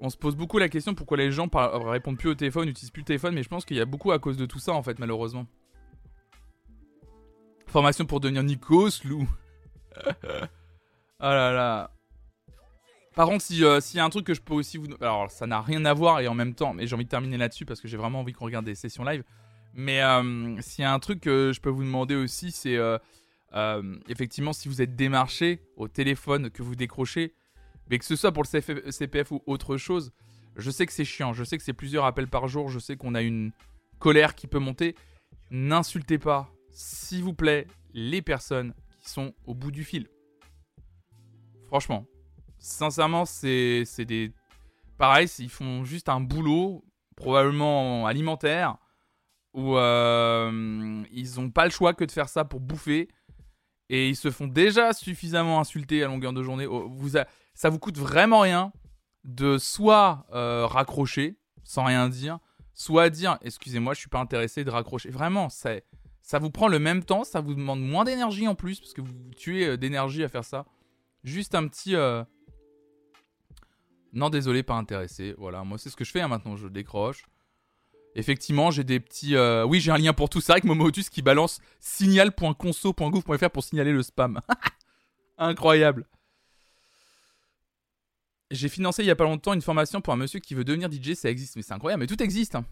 on se pose beaucoup la question pourquoi les gens répondent plus au téléphone, n'utilisent plus le téléphone, mais je pense qu'il y a beaucoup à cause de tout ça en fait, malheureusement. Formation pour devenir Nikos, Lou. oh là là. Par contre, euh, s'il y a un truc que je peux aussi vous. Alors, ça n'a rien à voir et en même temps, mais j'ai envie de terminer là-dessus parce que j'ai vraiment envie qu'on regarde des sessions live. Mais euh, s'il y a un truc que je peux vous demander aussi, c'est euh, effectivement si vous êtes démarché au téléphone, que vous décrochez, mais que ce soit pour le CPF ou autre chose, je sais que c'est chiant, je sais que c'est plusieurs appels par jour, je sais qu'on a une colère qui peut monter. N'insultez pas, s'il vous plaît, les personnes qui sont au bout du fil. Franchement, sincèrement, c'est des. Pareil, ils font juste un boulot, probablement alimentaire, où euh, ils n'ont pas le choix que de faire ça pour bouffer. Et ils se font déjà suffisamment insulter à longueur de journée. Oh, vous Ça vous coûte vraiment rien de soit euh, raccrocher sans rien dire, soit dire excusez-moi, je suis pas intéressé de raccrocher. Vraiment, ça, ça vous prend le même temps, ça vous demande moins d'énergie en plus, parce que vous tuez euh, d'énergie à faire ça. Juste un petit. Non, désolé, pas intéressé. Voilà, moi c'est ce que je fais hein, maintenant, je décroche. Effectivement, j'ai des petits. Euh, oui, j'ai un lien pour tout ça avec Momotus qui balance signal.conso.gouv.fr pour signaler le spam. Incroyable. J'ai financé il y a pas longtemps une formation pour un monsieur qui veut devenir DJ, ça existe, mais c'est incroyable, mais tout existe. Hein.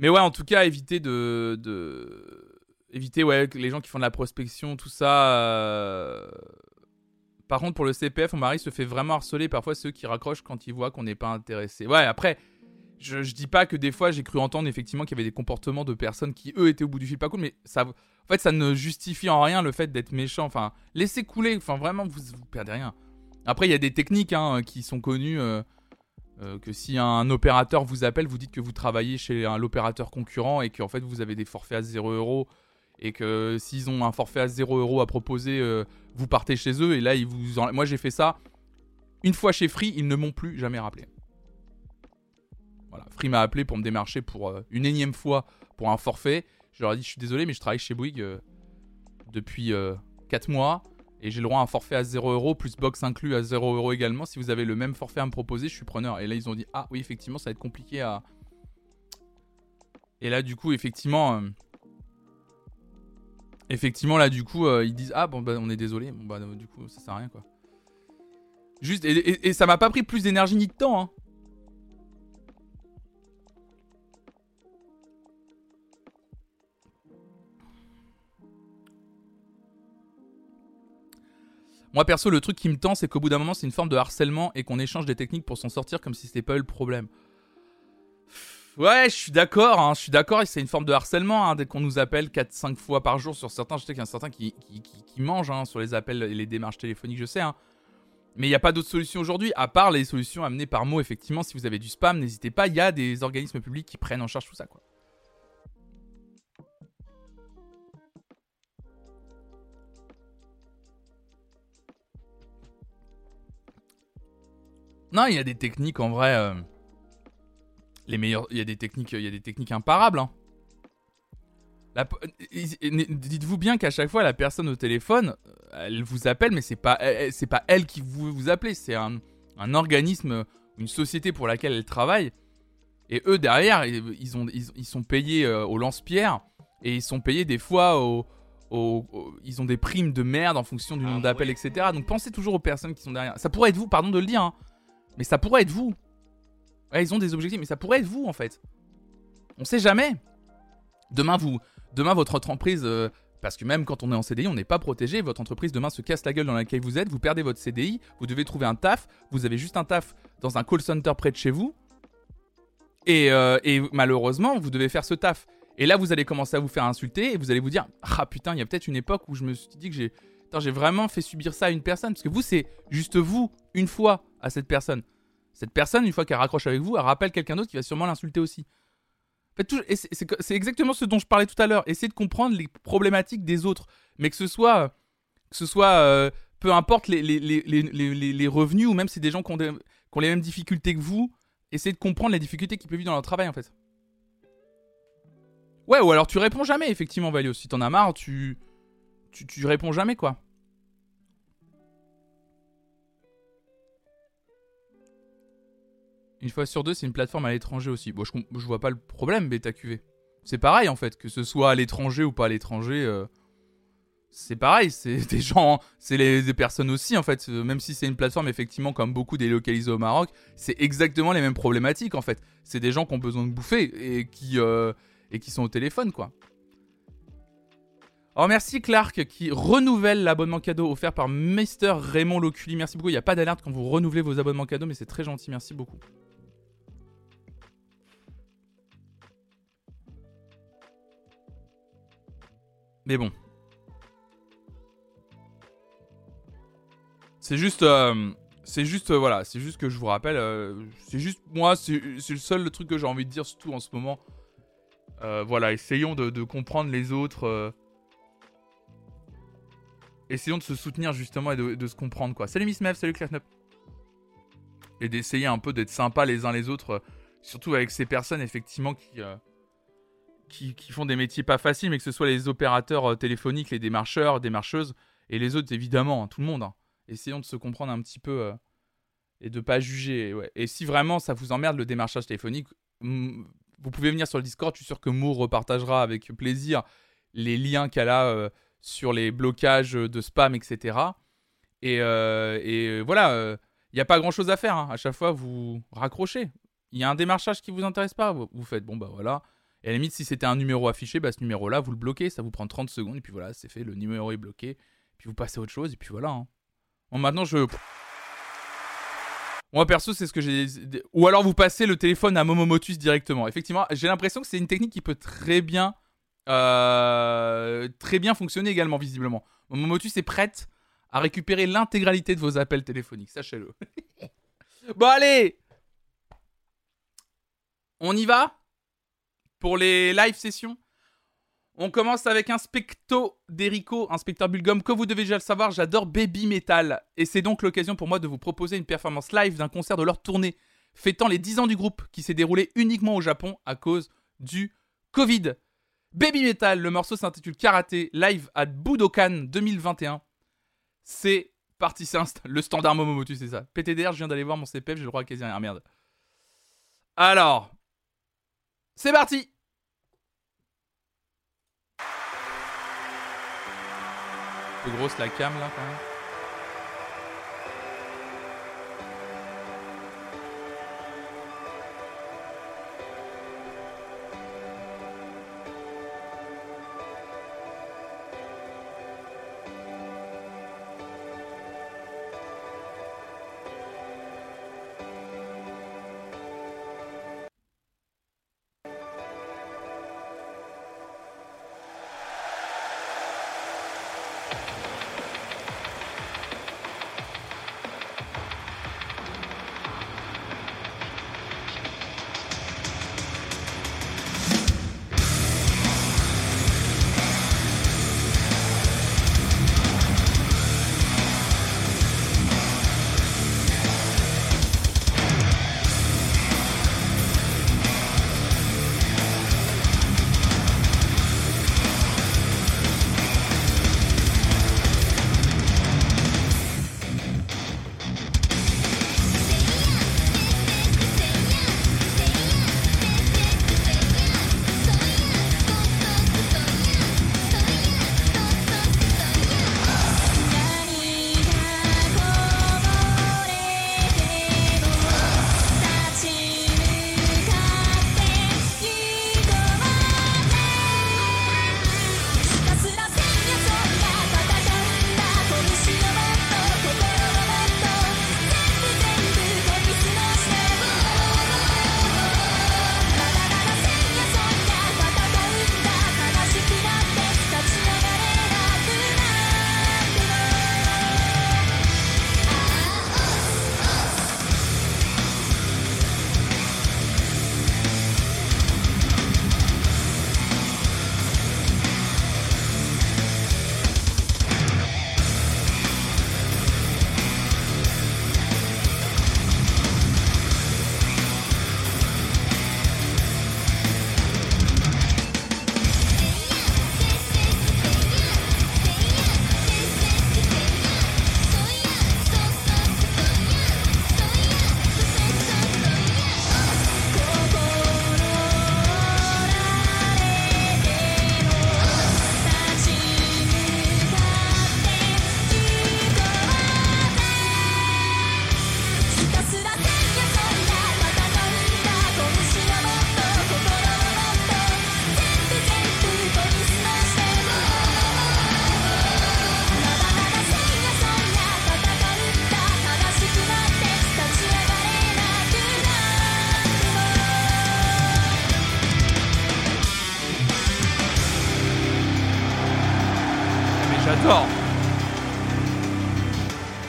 Mais ouais, en tout cas, évitez de, de... éviter ouais les gens qui font de la prospection, tout ça. Euh, par contre, pour le CPF, mon mari se fait vraiment harceler parfois ceux qui raccrochent quand ils voient qu'on n'est pas intéressé. Ouais, après, je, dis pas que des fois j'ai cru entendre effectivement qu'il y avait des comportements de personnes qui eux étaient au bout du fil pas cool, mais ça, en fait, ça ne justifie en rien le fait d'être méchant. Enfin, laissez couler. Enfin, vraiment, vous, vous perdez rien. Après, il y a des techniques hein, qui sont connues. Euh, euh, que si un opérateur vous appelle, vous dites que vous travaillez chez l'opérateur concurrent et qu'en fait vous avez des forfaits à 0 euros et que s'ils ont un forfait à 0 euros à proposer, euh, vous partez chez eux et là ils vous moi j'ai fait ça une fois chez Free, ils ne m'ont plus jamais rappelé. Voilà, Free m'a appelé pour me démarcher pour euh, une énième fois pour un forfait. Je leur ai dit je suis désolé mais je travaille chez Bouygues euh, depuis 4 mois et j'ai le droit à un forfait à 0 euros plus box inclus à 0 euros également. Si vous avez le même forfait à me proposer, je suis preneur. Et là ils ont dit ah oui effectivement ça va être compliqué à et là du coup effectivement effectivement, là, du coup, euh, ils disent Ah, bon, bah, on est désolé. Bon, bah, du coup, ça sert à rien, quoi. Juste, et, ça m'a pas pris plus d'énergie ni de temps, hein. Moi perso, le truc qui me tend, c'est qu'au bout d'un moment, c'est une forme de harcèlement et qu'on échange des techniques pour s'en sortir comme si c'était pas eu le problème. Ouais, je suis d'accord, hein, je suis d'accord, c'est une forme de harcèlement, hein, dès qu'on nous appelle 4-5 fois par jour sur certains, je sais qu'il y en a certains qui, mangent hein, sur les appels et les démarches téléphoniques, je sais, mais il n'y a pas d'autre solution aujourd'hui, à part les solutions amenées par mots, effectivement, si vous avez du spam, n'hésitez pas, il y a des organismes publics qui prennent en charge tout ça, quoi. Non, il y a des techniques en vrai. Euh, les meilleurs. Il y a des techniques, il y a des techniques imparables. Hein. Dites-vous bien qu'à chaque fois, la personne au téléphone, elle vous appelle, mais c'est pas, c'est pas elle qui vous, vous appelez, c'est un, un, organisme, une société pour laquelle elle travaille. Et eux derrière, ils, ont, ils, sont payés euh, au lance-pierre et ils sont payés des fois au, ils ont des primes de merde en fonction du ah nombre d'appels, etc. Donc pensez toujours aux personnes qui sont derrière. Ça pourrait être vous, pardon de le dire, hein, mais ça pourrait être vous. Ils ont des objectifs, mais ça pourrait être vous en fait. On sait jamais. Demain, vous, demain votre entreprise, euh, parce que même quand on est en CDI, on n'est pas protégé. Votre entreprise demain se casse la gueule dans laquelle vous êtes, vous perdez votre CDI, vous devez trouver un taf. Vous avez juste un taf dans un call center près de chez vous. Et, euh, et malheureusement, vous devez faire ce taf. Et là, vous allez commencer à vous faire insulter et vous allez vous dire Ah putain, il y a peut-être une époque où je me suis dit que j'ai. J'ai vraiment fait subir ça à une personne. Parce que vous, c'est juste vous, une fois, à cette personne. Cette personne, une fois qu'elle raccroche avec vous, elle rappelle quelqu'un d'autre qui va sûrement l'insulter aussi. c'est exactement ce dont je parlais tout à l'heure. Essayez de comprendre les problématiques des autres. Mais que ce soit, que ce soit euh, peu importe les, les, revenus ou même si des gens qui ont, les mêmes difficultés que vous, essayez de comprendre les difficultés qu'ils peuvent vivre dans leur travail en fait. Ouais, ou alors tu réponds jamais, effectivement, Valios. Si t'en as marre, tu, tu, tu réponds jamais quoi. Une fois sur deux, c'est une plateforme à l'étranger aussi. Bon, je, vois pas le problème, BetaQV. C'est pareil en fait, que ce soit à l'étranger ou pas à l'étranger. Euh, c'est pareil, c'est des gens, c'est des personnes aussi en fait. Même si c'est une plateforme effectivement comme beaucoup délocalisées au Maroc, c'est exactement les mêmes problématiques en fait. C'est des gens qui ont besoin de bouffer et qui euh, et qui sont au téléphone quoi. Oh merci Clark qui renouvelle l'abonnement cadeau offert par Mr Raymond Loculi. Merci beaucoup. Il n'y a pas d'alerte quand vous renouvelez vos abonnements cadeaux, mais c'est très gentil. Merci beaucoup. Mais bon. C'est juste. Euh, c'est juste. Euh, voilà. C'est juste que je vous rappelle. Euh, c'est juste. Moi, c'est le seul truc que j'ai envie de dire, surtout en ce moment. voilà. Essayons de, comprendre les autres. Essayons de se soutenir justement et de, se comprendre quoi. Salut Miss Mev, salut Claire Et d'essayer un peu d'être sympa les uns les autres. surtout avec ces personnes effectivement qui qui, font des métiers pas faciles, mais que ce soit les opérateurs euh, téléphoniques, les démarcheurs, démarcheuses, et les autres, évidemment, hein, tout le monde. Hein. Essayons de se comprendre un petit peu euh, et de pas juger. Et si vraiment ça vous emmerde le démarchage téléphonique, vous pouvez venir sur le Discord. Je suis sûr que Moore repartagera avec plaisir les liens qu'elle a euh, sur les blocages de spam, etc. Et, voilà, il n'y a pas grand chose à faire. Hein. À chaque fois, vous raccrochez. Il y a un démarchage qui vous intéresse pas, vous faites bon bah voilà, et à la limite, si c'était un numéro affiché, bah, ce numéro-là, vous le bloquez, ça vous prend 30 secondes, et puis voilà, c'est fait, le numéro est bloqué, puis vous passez à autre chose, et puis voilà. Hein. Bon, maintenant, je. Moi, perso, c'est ce que j'ai. Ou alors, vous passez le téléphone à Momomotus directement. Effectivement, j'ai l'impression que c'est une technique qui peut très bien. Euh, très bien fonctionner également, visiblement. Momomotus est prête à récupérer l'intégralité de vos appels téléphoniques, sachez-le. bon, allez On y va? Pour les live sessions, on commence avec Inspecto d'Erico, inspecteur Bulgum. Que vous devez déjà le savoir, j'adore Baby Metal. Et c'est donc l'occasion pour moi de vous proposer une performance live d'un concert de leur tournée, fêtant les 10 ans du groupe qui s'est déroulé uniquement au Japon à cause du Covid. Baby Metal, le morceau s'intitule Karaté, live à Budokan 2021. C'est parti, c'est le standard Momomotu, c'est ça. PTDR, je viens d'aller voir mon CPF, j'ai le droit à quasi rien. Merde. Alors, c'est parti Plus grosse la cam là quand même.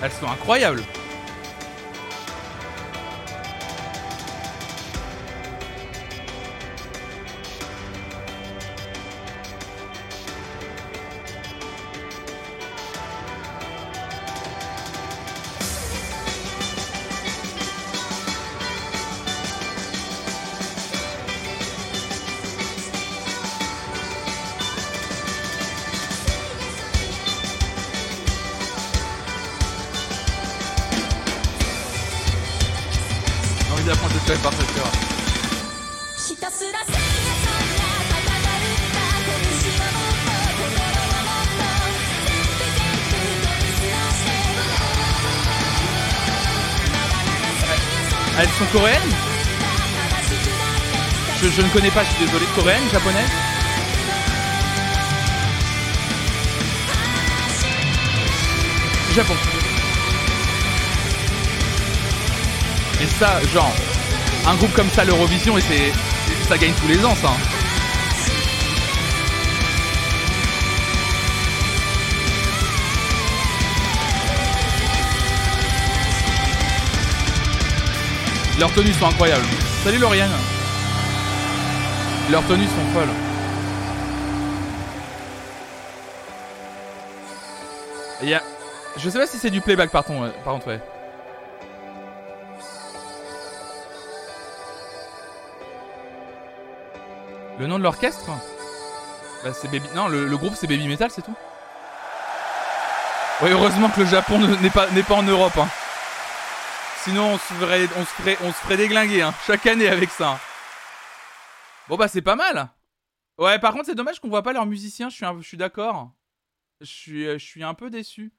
Elles sont incroyables. Ne connais pas, je suis désolé. Coréennes, japonaises Japon. Et ça, genre, un groupe comme ça, l'Eurovision, et c'est, ça gagne tous les ans, ça. hein. Leurs tenues sont incroyables. Salut Lauriane. Leurs tenues sont folles. Je sais pas si c'est du playback par, euh, contre. Le nom de l'orchestre Bah c'est Baby... Non, le, groupe c'est Baby Metal, c'est tout. Ouais, heureusement que le Japon ne- n'est pas, en Europe. Hein. Sinon, on se ferait, on déglinguer hein, chaque année avec ça. Bon bah c'est pas mal. Ouais, par contre c'est dommage qu'on voit pas leurs musiciens. Je suis, je suis d'accord. Je suis, je suis un peu déçu.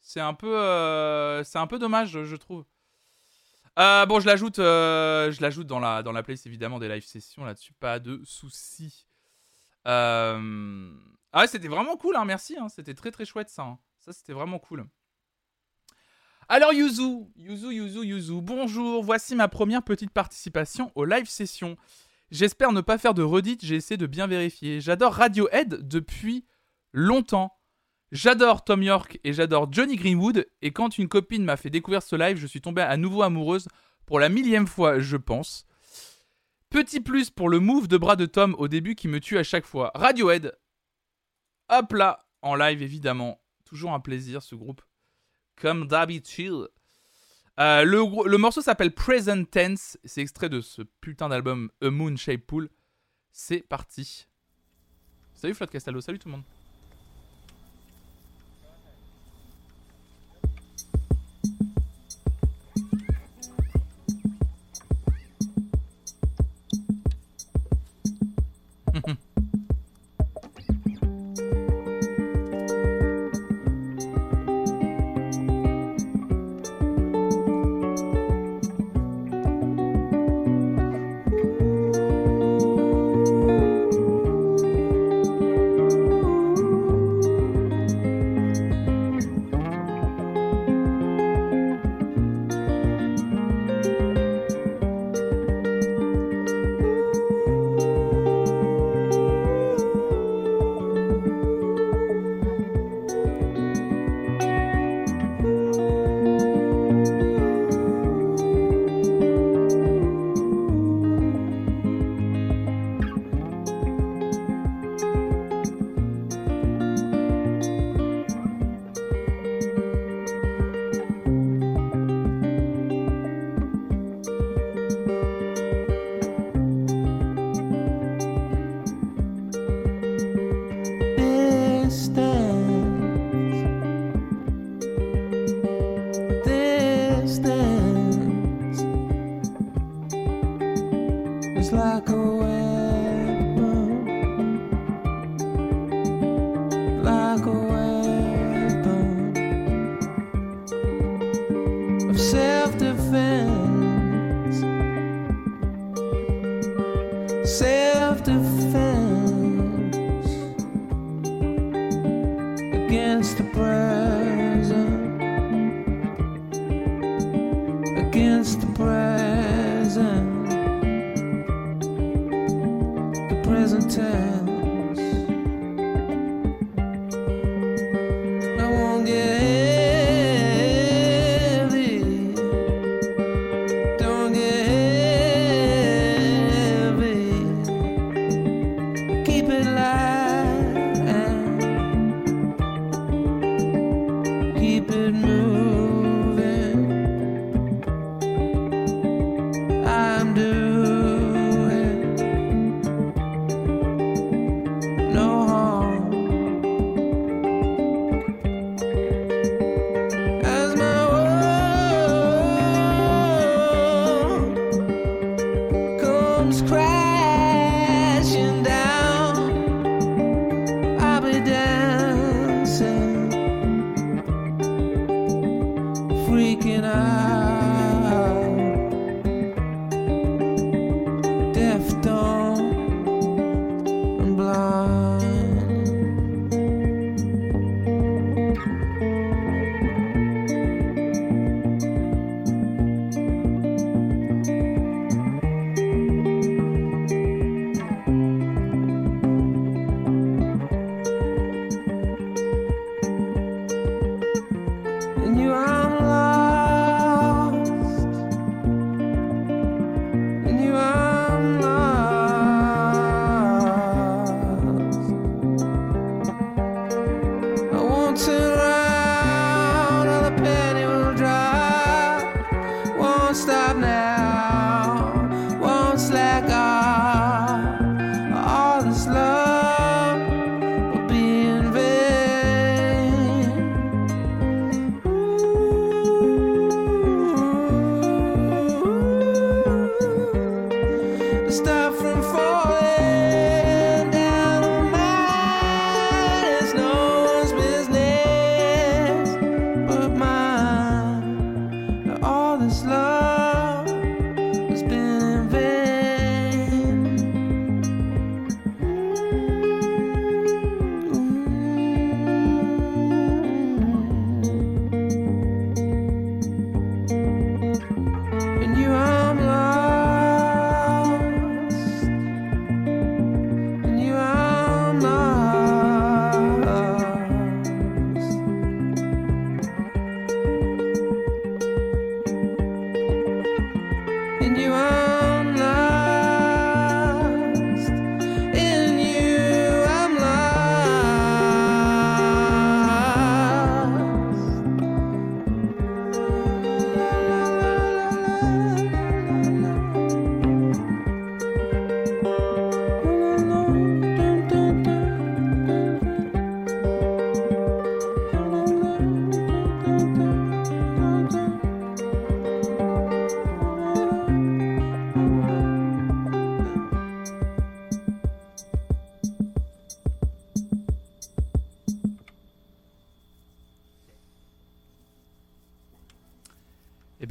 C'est un peu, euh, c'est un peu dommage, je, trouve. Euh, bon, je l'ajoute, euh, je l'ajoute dans la, dans la playlist évidemment des live sessions là-dessus, pas de soucis. Euh... Ah ouais, c'était vraiment cool, hein, merci. hein, c'était très très chouette ça. hein. Ça c'était vraiment cool. Alors Yuzu, Yuzu, Yuzu, Yuzu, bonjour, voici ma première petite participation aux live sessions. J'espère ne pas faire de redite, j'ai essayé de bien vérifier. J'adore Radiohead depuis longtemps. J'adore Tom York et j'adore Johnny Greenwood. Et quand une copine m'a fait découvrir ce live, je suis tombée à nouveau amoureuse pour la millième fois, je pense. Petit plus pour le move de bras de Tom au début qui me tue à chaque fois. Radiohead. Hop là, en live évidemment. Toujours un plaisir ce groupe. Comme d'habitude. Euh, le, morceau s'appelle Present Tense. C'est extrait de ce putain d'album A Moon Shaped Pool. C'est parti. Salut Flotte Castaldo, salut tout le monde.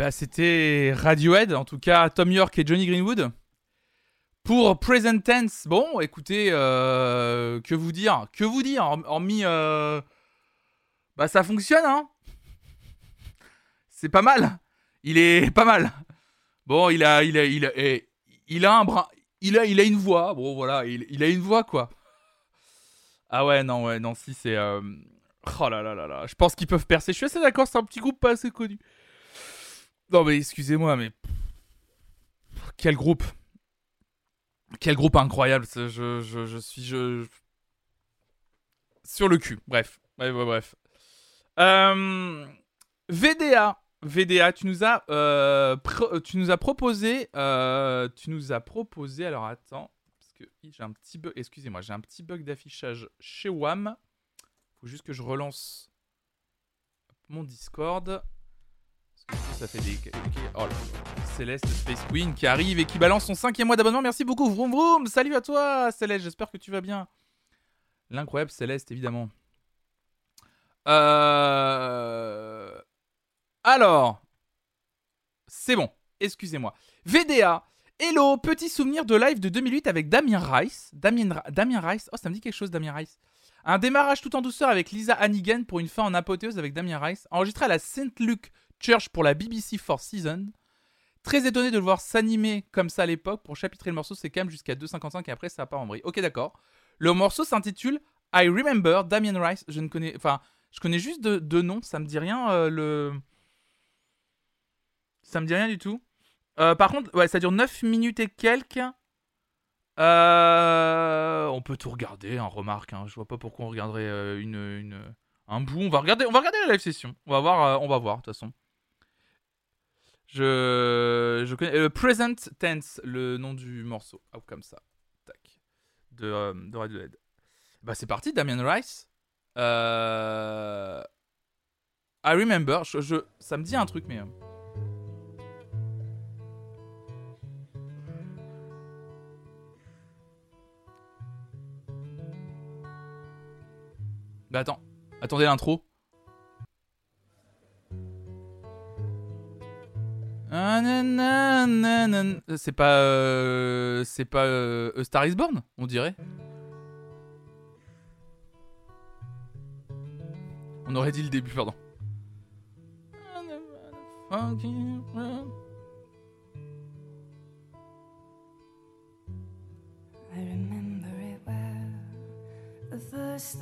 Bah c'était Radiohead, en tout cas Tom York et Johnny Greenwood. Pour Present Tense, bon, écoutez, euh, que vous dire Que vous dire Horm- Hormis, euh, bah ça fonctionne, hein C'est pas mal. Il est pas mal. Bon, il a, il a, il a, eh, un brin, il a, il a une voix. Bon, voilà, il, il a une voix quoi. Ah ouais, non, ouais, non, si c'est, euh, oh là là là là. Je pense qu'ils peuvent percer. Je suis assez d'accord, c'est un petit groupe pas assez connu. Non mais excusez-moi, mais quel groupe, quel groupe incroyable. Je, je, suis sur le cul. Bref, bref, bref. VDA, VDA, tu nous as, pro- tu nous as proposé, euh, tu nous as proposé. Alors attends, parce que j'ai un petit bug. Excusez-moi, j'ai un petit bug d'affichage chez Wam. Faut juste que je relance mon Discord. Ça fait des. Oh. Céleste Space Queen qui arrive et qui balance son cinquième mois d'abonnement. Merci beaucoup. Vroom vroom. Salut à toi, Céleste. J'espère que tu vas bien. L'incroyable Céleste, évidemment. Euh... Alors. C'est bon. Excusez-moi. VDA. Hello. Petit souvenir de live de 2008 avec Damien Rice. Damien, Damien Rice. Oh, ça me dit quelque chose, Damien Rice. Un démarrage tout en douceur avec Lisa Hannigan pour une fin en apothéose avec Damien Rice. Enregistré à la St. Church pour la BBC Four Seasons. Très étonné de le voir s'animer comme ça à l'époque. Pour chapitrer le morceau, c'est quand même jusqu'à 2,55 et après ça part en vrille. Ok, d'accord. Le morceau s'intitule I Remember Damien Rice. Je ne connais. Enfin, je connais juste de, de nom. Ça me dit rien. euh, le. Ça me dit rien du tout. Euh, par contre, ouais, ça dure 9 minutes et quelques. Euh, on peut tout regarder, hein, remarque. hein. Je vois pas pourquoi on regarderait euh, une, une- un bout. On va regarder, on va regarder la live session. On va voir, on va voir de toute façon. Je, je connais le present tense, le nom du morceau. Hop, comme ça. Tac. De, euh, de Radiohead. Bah c'est parti, Damien Rice. Euh... I remember. Je- ça me dit un truc, mais. euh, Bah attends, attendez l'intro. Ah, euh, c'est pas. Euh, c'est pas. Euh, A Star is Born, on dirait. On aurait dit le début, pardon. I remember it well, the first.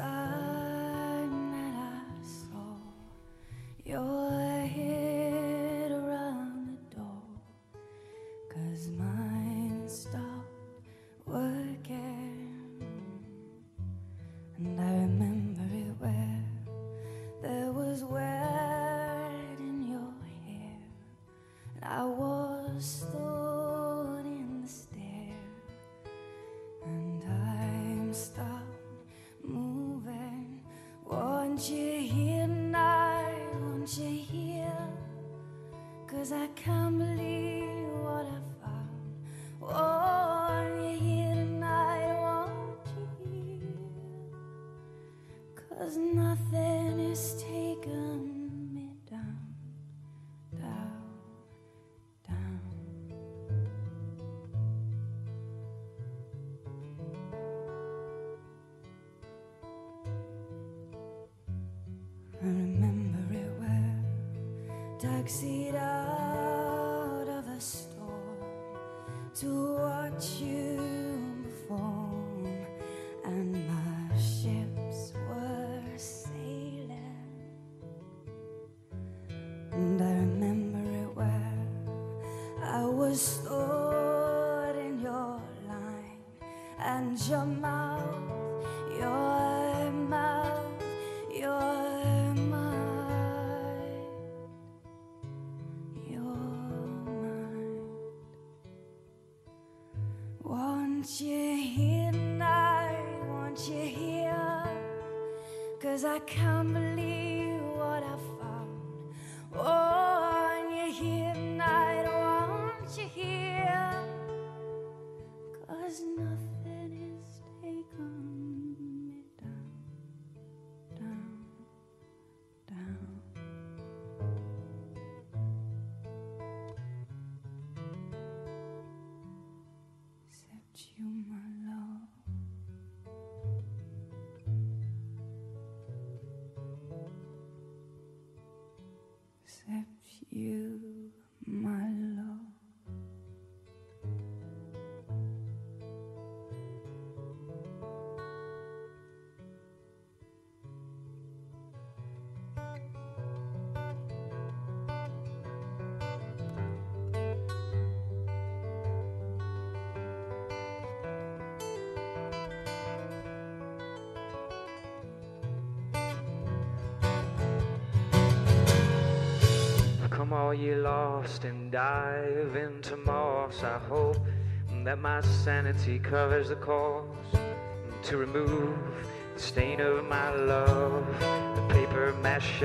makes out of a storm to watch you perform. And my ships were sailing, and I remember it well. I was stored in your line, and your mind. come you. you lost and dive into moss. I hope that my sanity covers the cost to remove the stain of my love, the paper mache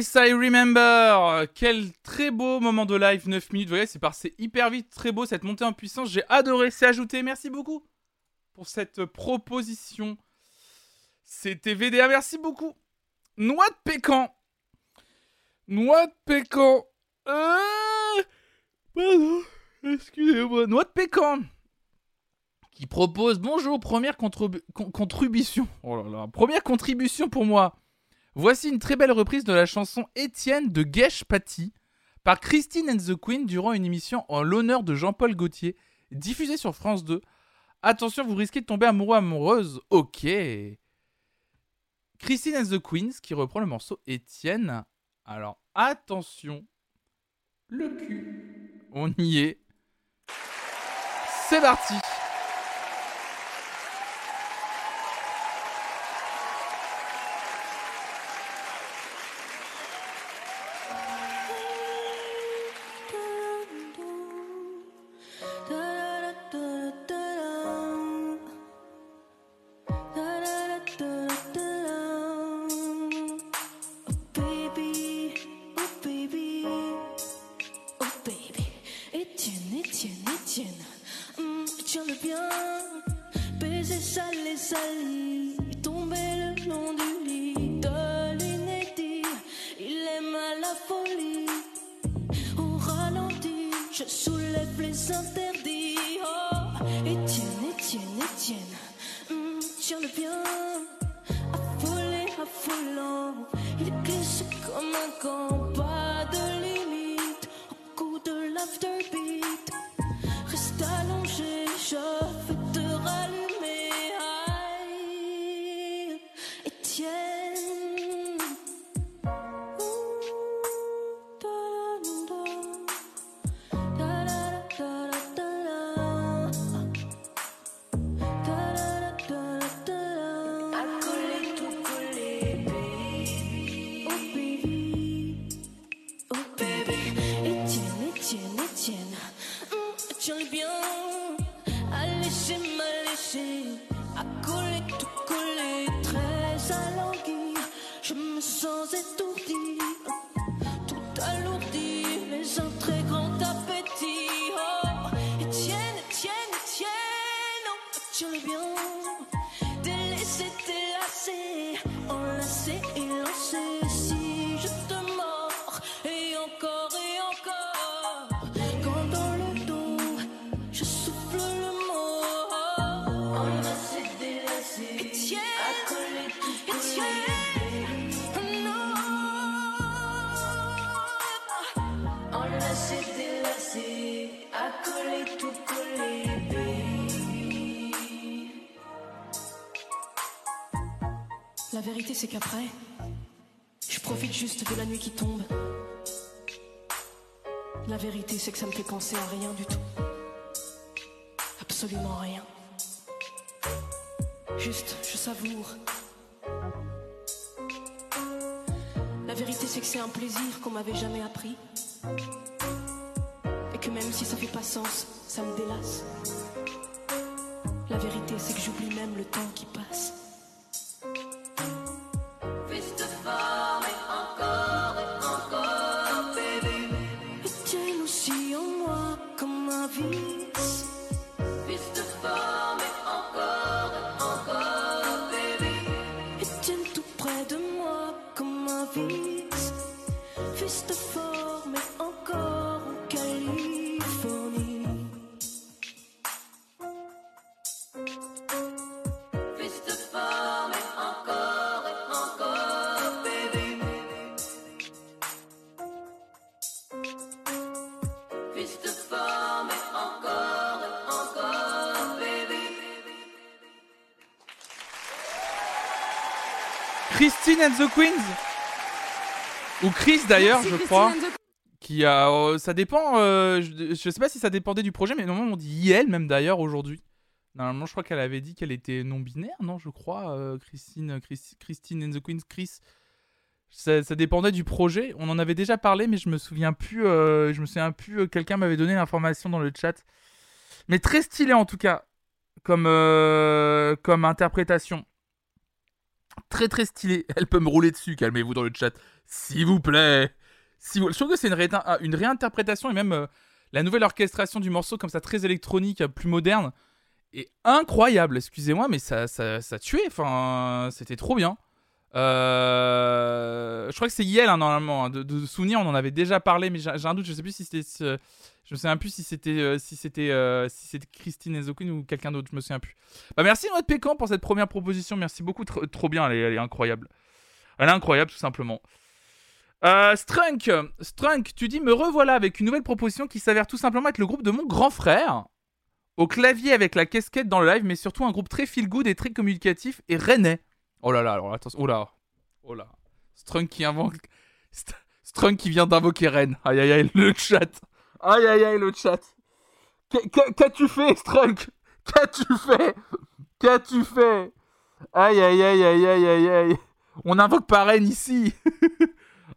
I remember. Quel très beau moment de live, 9 minutes. Vous voyez, c'est passé hyper vite, très beau cette montée en puissance. J'ai adoré, c'est ajouté. Merci beaucoup pour cette proposition. C'était VDA, merci beaucoup. Noix de pécan. Noix de pécan. Euh... Excusez-moi. Noix de pécan. Qui propose bonjour, première contribu- con- contribution. Oh première contribution pour moi. Voici une très belle reprise de la chanson Étienne de Gesh Paty par Christine and the Queen durant une émission en l'honneur de Jean-Paul Gaultier, diffusée sur France 2. Attention, vous risquez de tomber amoureux amoureuse. Ok. Christine and the Queens qui reprend le morceau Étienne. Alors attention, le cul. On y est. C'est parti. La vérité, c'est qu'après, je profite juste de la nuit qui tombe. La vérité, c'est que ça me fait penser à rien du tout. Absolument rien. Juste, je savoure. La vérité, c'est que c'est un plaisir qu'on m'avait jamais appris. Et que même si ça fait pas sens, ça me délasse. La vérité, c'est que j'oublie même le temps Christine and the Queens Ou Chris d'ailleurs, je Christine crois. the- Qui a. euh, ça dépend. euh, je, je sais pas si ça dépendait du projet, mais normalement on dit elle même d'ailleurs aujourd'hui. Normalement, je crois qu'elle avait dit qu'elle était non-binaire, non Je crois. euh, Christine, Chris- Christine and the Queens, Chris. Ça, ça dépendait du projet. On en avait déjà parlé, mais je me souviens plus. je me souviens plus. Quelqu'un m'avait donné l'information dans le chat. Mais très stylé en tout cas, comme comme interprétation. Très très stylé. Elle peut me rouler dessus. Calmez-vous dans le chat, s'il vous plaît. Si vous... Je trouve que c'est une, réinter- une réinterprétation et même euh, la nouvelle orchestration du morceau comme ça très électronique, euh, plus moderne, est incroyable. Excusez-moi, mais ça, ça, ça tuait. Enfin, c'était trop bien. Euh, Je crois que c'est Yel hein, normalement. hein. De, de on en avait déjà parlé, mais j'ai un doute. Je sais plus si c'était. me souviens plus si c'était euh, si c'était euh, si Christine Ezoquin ou quelqu'un d'autre. Je me souviens plus. Bah merci notre Pécan pour cette première proposition. Merci beaucoup. Tr- trop bien. Elle est, incroyable. Elle est incroyable tout simplement. Strunk, Strunk, tu dis me revoilà avec une nouvelle proposition qui s'avère tout simplement être le groupe de mon grand frère. Au clavier avec la casquette dans le live, mais surtout un groupe très feel good et très communicatif et rennais. Oh là là, alors attention, oh là, oh là. Strunk qui St- Strunk qui vient d'invoquer Rennes. Aïe aïe aïe, le chat. Aïe aïe aïe, le chat. Qu- qu- Qu'as-tu fait, Strunk Qu'as-tu fait Qu'as-tu fait Aïe aïe aïe aïe aïe aïe aïe. On invoque pas Rennes ici.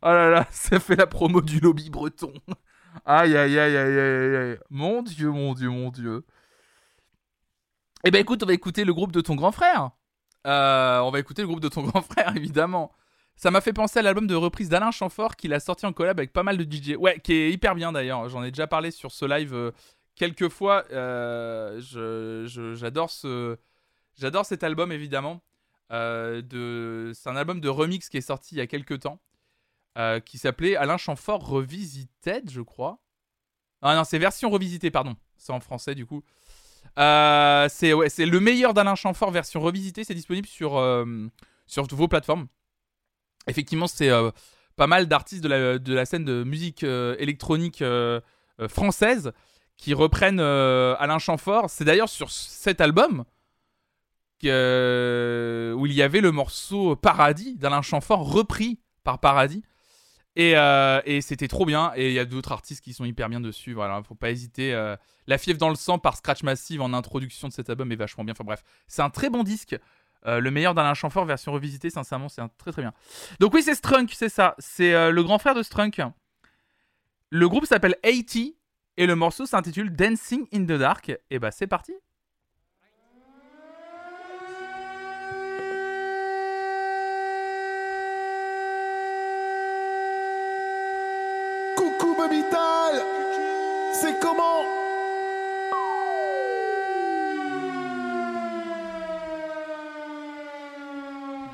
Oh là là, ça fait la promo du lobby breton. Aïe aïe aïe aïe aïe aïe. Mon dieu, mon dieu, mon dieu. Eh ben écoute, on va écouter le groupe de ton grand frère. Euh, on va écouter le groupe de ton grand frère, évidemment. Ça m'a fait penser à l'album de reprise d'Alain Chamfort qu'il a sorti en collab avec pas mal de DJ. Ouais, qui est hyper bien d'ailleurs. J'en ai déjà parlé sur ce live euh, quelques fois. Euh, J'adore ce, cet album évidemment. De... C'est un album de remix qui est sorti il y a quelques temps, qui s'appelait Alain Chamfort Revisited, je crois. Ah non, c'est version revisitée, pardon. C'est en français du coup. Euh, c'est le meilleur d'Alain Chamfort version revisitée. C'est disponible sur, euh, vos plateformes. Effectivement, c'est euh, pas mal d'artistes de la, de la scène de musique électronique française qui reprennent Alain Chamfort. C'est d'ailleurs sur cet album où il y avait le morceau Paradis d'Alain Chamfort repris par Paradis. Euh, et, c'était trop bien. Et il y a d'autres artistes qui sont hyper bien dessus. Voilà, faut pas hésiter. Euh. La fièvre dans le sang par Scratch Massive en introduction de cet album est vachement bien. Enfin bref, c'est un très bon disque. Euh, le meilleur d'Alain Chamfort, version revisitée, sincèrement, c'est très très bien. Donc oui, c'est Strunk, c'est ça. C'est le grand frère de Strunk. Le groupe s'appelle 80 et le morceau s'intitule Dancing in the Dark. Et bah c'est parti. c'est comment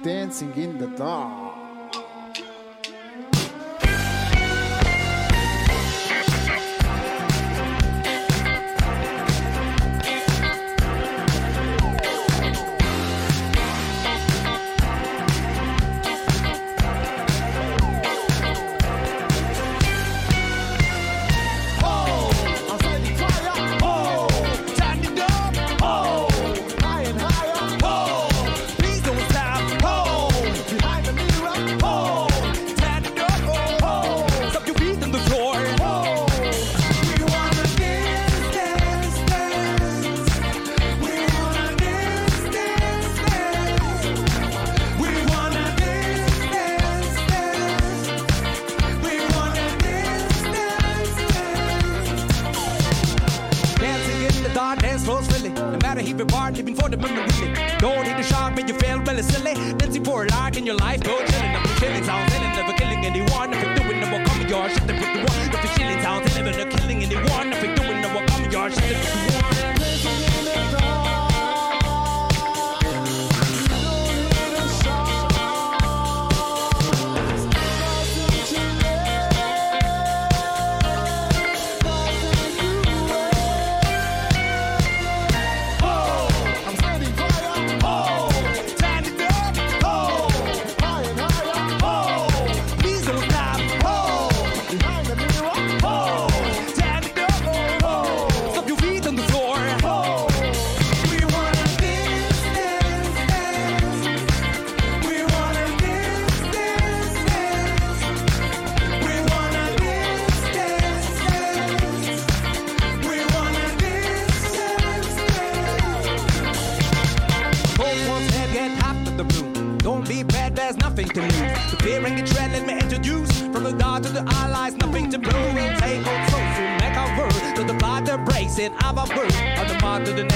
Dancing in the dark. i go said, I'm a bird. On the mark of the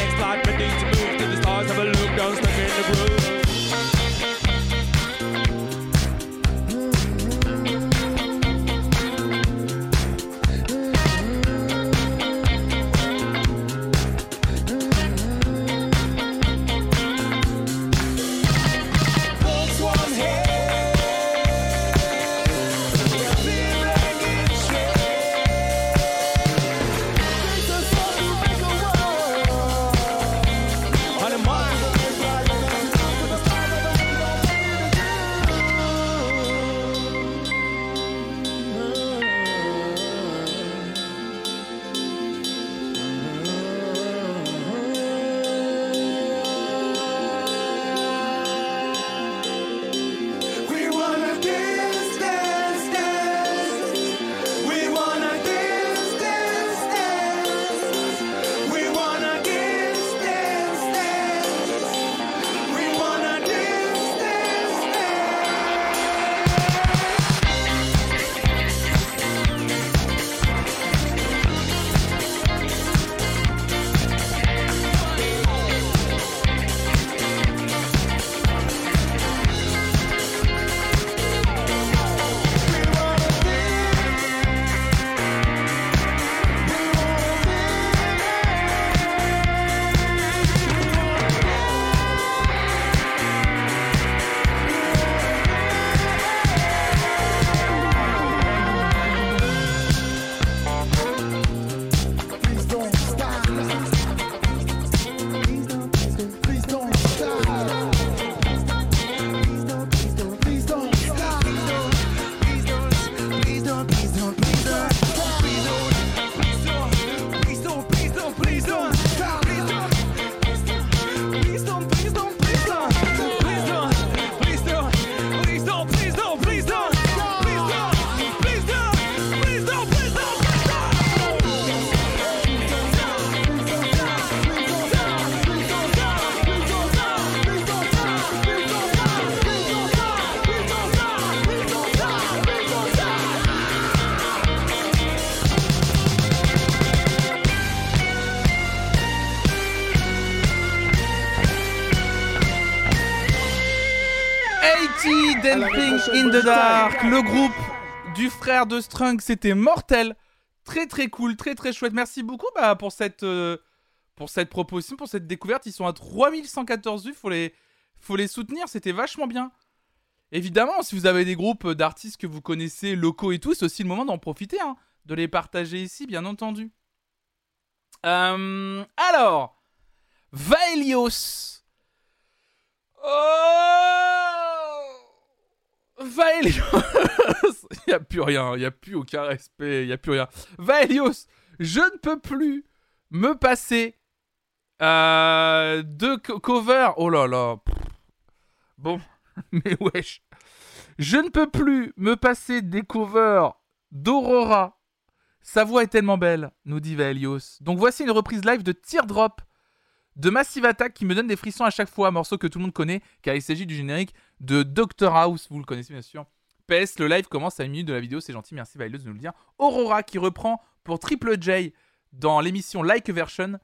le groupe du frère de Strung, c'était mortel. Très très cool, très très chouette. Merci beaucoup bah, pour, cette, euh, pour cette proposition, pour cette découverte. Ils sont à 3114 vues, faut les, faut les soutenir, c'était vachement bien. Évidemment, si vous avez des groupes d'artistes que vous connaissez, locaux et tout, c'est aussi le moment d'en profiter, hein, de les partager ici, bien entendu. Euh, alors, Vaelios. Oh Vaelios Il a plus rien, il a plus aucun respect, il a plus rien. Vaelios, je ne peux plus me passer euh, de co- cover. Oh là là. Bon, mais wesh. Je ne peux plus me passer des covers d'Aurora. Sa voix est tellement belle, nous dit Vaelios. Donc voici une reprise live de Teardrop de Massive Attack qui me donne des frissons à chaque fois, morceau que tout le monde connaît, car il s'agit du générique de Doctor House, vous le connaissez bien sûr. PS, le live commence à une minute de la vidéo, c'est gentil, merci Vaelios de nous le dire. Aurora qui reprend pour Triple J dans l'émission Like Version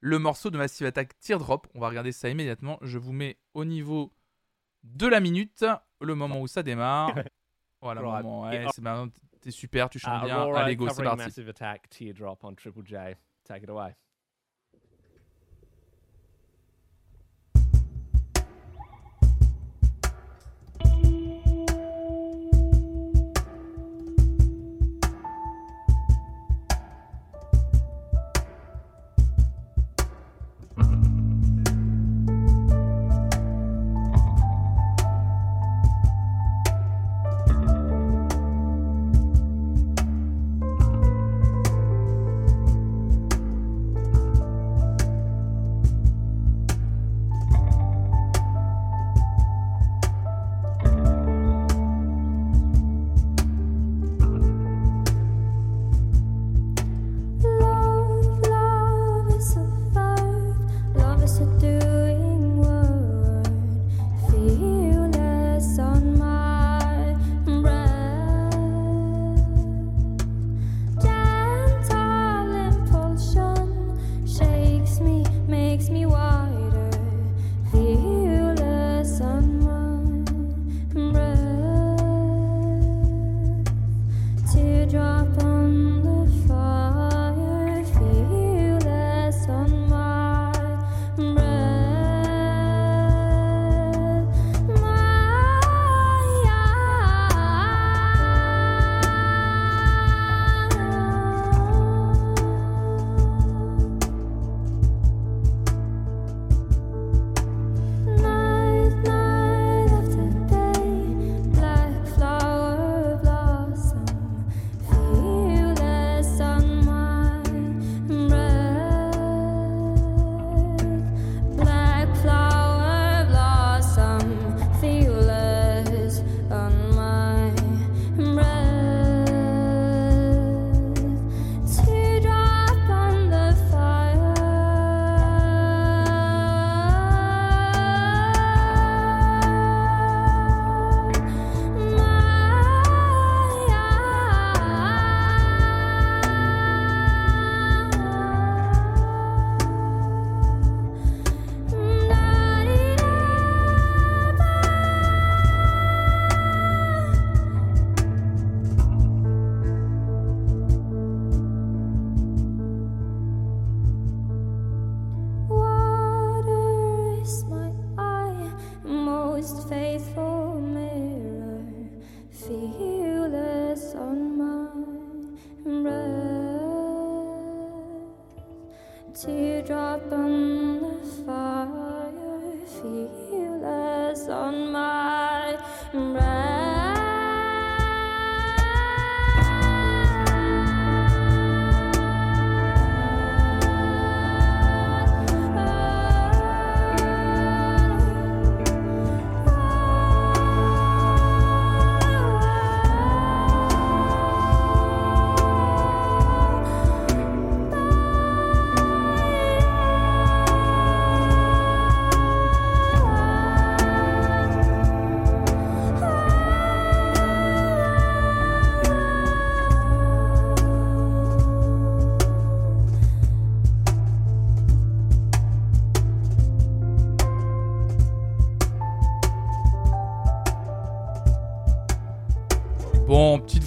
le morceau de Massive Attack Teardrop. On va regarder ça immédiatement. Je vous mets au niveau de la minute, le moment où ça démarre. Voilà, Right. moment. Ouais, c'est ben, t'es super, tu chantes Uh, bien. Allez, go, c'est parti. Massive Attack, Teardrop on Triple J. Take it away.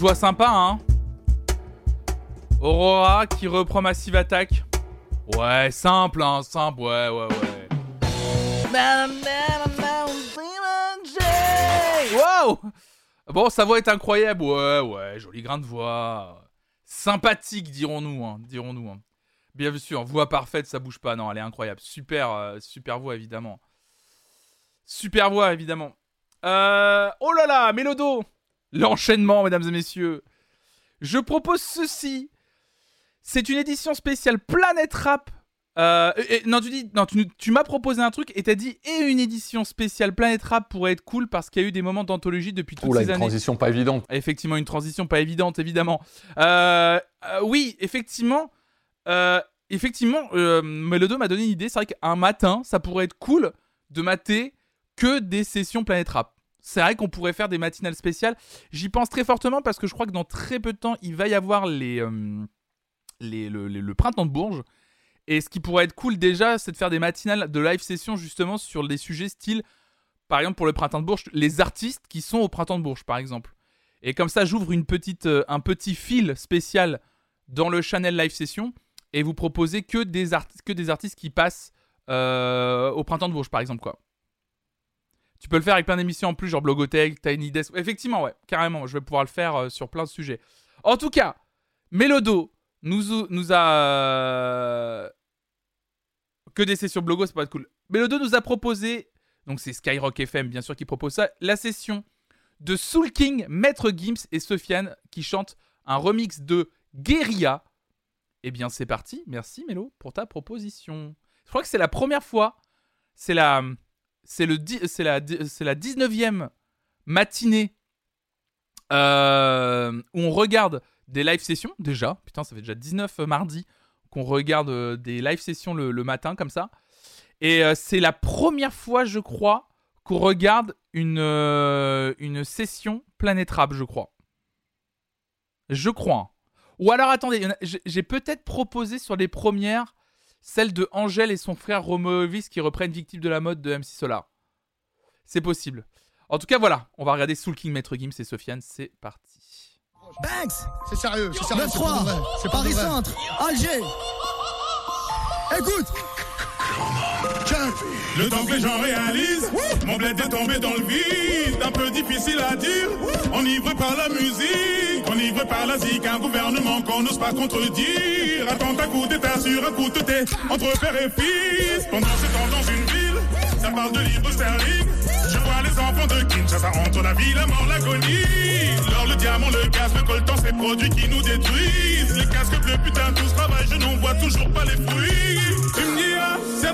Voix sympa, hein Aurora qui reprend Massive Attack. Ouais, simple, hein, simple, ouais, ouais, ouais. Wow Bon, sa voix est incroyable, ouais, ouais, joli grain de voix. Sympathique, dirons-nous, hein, dirons-nous. hein. Bien sûr, voix parfaite, ça bouge pas, non, elle est incroyable. Super, euh, super voix, évidemment. Super voix, évidemment. Euh, oh là là, Mélodo L'enchaînement, mesdames et messieurs. Je propose ceci. C'est une édition spéciale Planète Rap. Euh, et- non, tu dis, non, tu, tu m'as proposé un truc et t'as dit et une édition spéciale Planète Rap pourrait être cool parce qu'il y a eu des moments d'anthologie depuis toutes Oula, ces une années. transition pas évidente. Effectivement, une transition pas évidente, évidemment. Euh, euh, oui, effectivement. effectivement, Melodo m'a donné une idée. C'est vrai qu'un matin, ça pourrait être cool de mater que des sessions Planète Rap. C'est vrai qu'on pourrait faire des matinales spéciales. J'y pense très fortement parce que je crois que dans très peu de temps, il va y avoir euh, les- le, printemps de Bourges. Et ce qui pourrait être cool déjà, c'est de faire des matinales de live session justement sur des sujets style, par exemple pour le printemps de Bourges, les artistes qui sont au printemps de Bourges, par exemple. Et comme ça, j'ouvre une petite, euh, un petit fil spécial dans le channel live session et vous proposez que des, art- que des artistes qui passent euh, au printemps de Bourges, par exemple, quoi. Tu peux le faire avec plein d'émissions en plus, genre Blogotech, Tiny Desk. Effectivement, ouais, carrément, je vais pouvoir le faire euh, sur plein de sujets. En tout cas, Mélodo nous, nous a. euh, Que des sessions blogo, c'est pas cool. Mélodo nous a proposé, donc c'est Skyrock FM bien sûr qui propose ça, la session de Soul King, Maître Gims et Sofiane qui chantent un remix de Guerilla. Eh bien, c'est parti. Merci Mélo pour ta proposition. Je crois que c'est la première fois. C'est la, c'est le, c'est la, la 19e matinée euh, où on regarde des live sessions déjà. Putain, ça fait déjà 19 mardi qu'on regarde euh, des live sessions le, le matin comme ça. Et euh, c'est la première fois, je crois, qu'on regarde une, euh, une session Planète Rap, je crois. Je crois. Ou alors, attendez, j'ai peut-être proposé sur les premières celle de Angèle et son frère Romo Elvis qui reprennent Victime de la mode de MC Solar. C'est possible. En tout cas, voilà, on va regarder Soul King, Maître Gims et Sofiane, c'est parti. Banks C'est sérieux, c'est sérieux. c'est pas de vrai, 9-3 C'est pas de Paris. Centre Alger Écoute Le temps que les gens réalisent, mon bled est tombé dans le vide, un peu difficile à dire. Enivré par la musique, enivré par la zik, un gouvernement qu'on n'ose pas contredire. Attends un coup d'état sur un coup de thé, entre père et fils. Pendant ce temps dans une ville, ça parle de libre sterling. Je vois les enfants de Kinshasa entre la vie, la mort, l'agonie. L'or, le diamant, le gaz, le coltan, ces produits qui nous détruisent. Les casques bleus, putain, tout ce travail, je n'en vois toujours pas les fruits.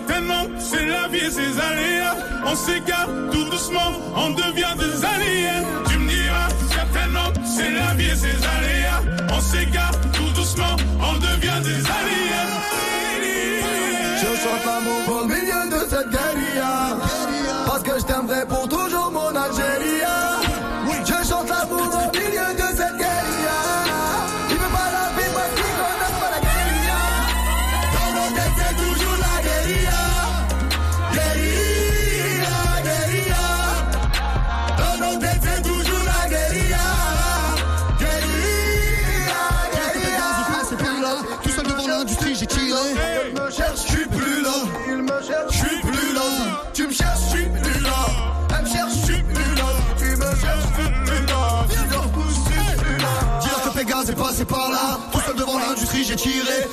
Certainement, c'est la vie et ses aléas. On s'égare tout doucement, on devient des aliens. Tu me diras, certainement, c'est la vie et ses aléas. On s'égare tout doucement, on devient des aliens. Je chante l'amour au milieu de cette guérilla par là. Tout seul devant l'industrie, j'ai tiré.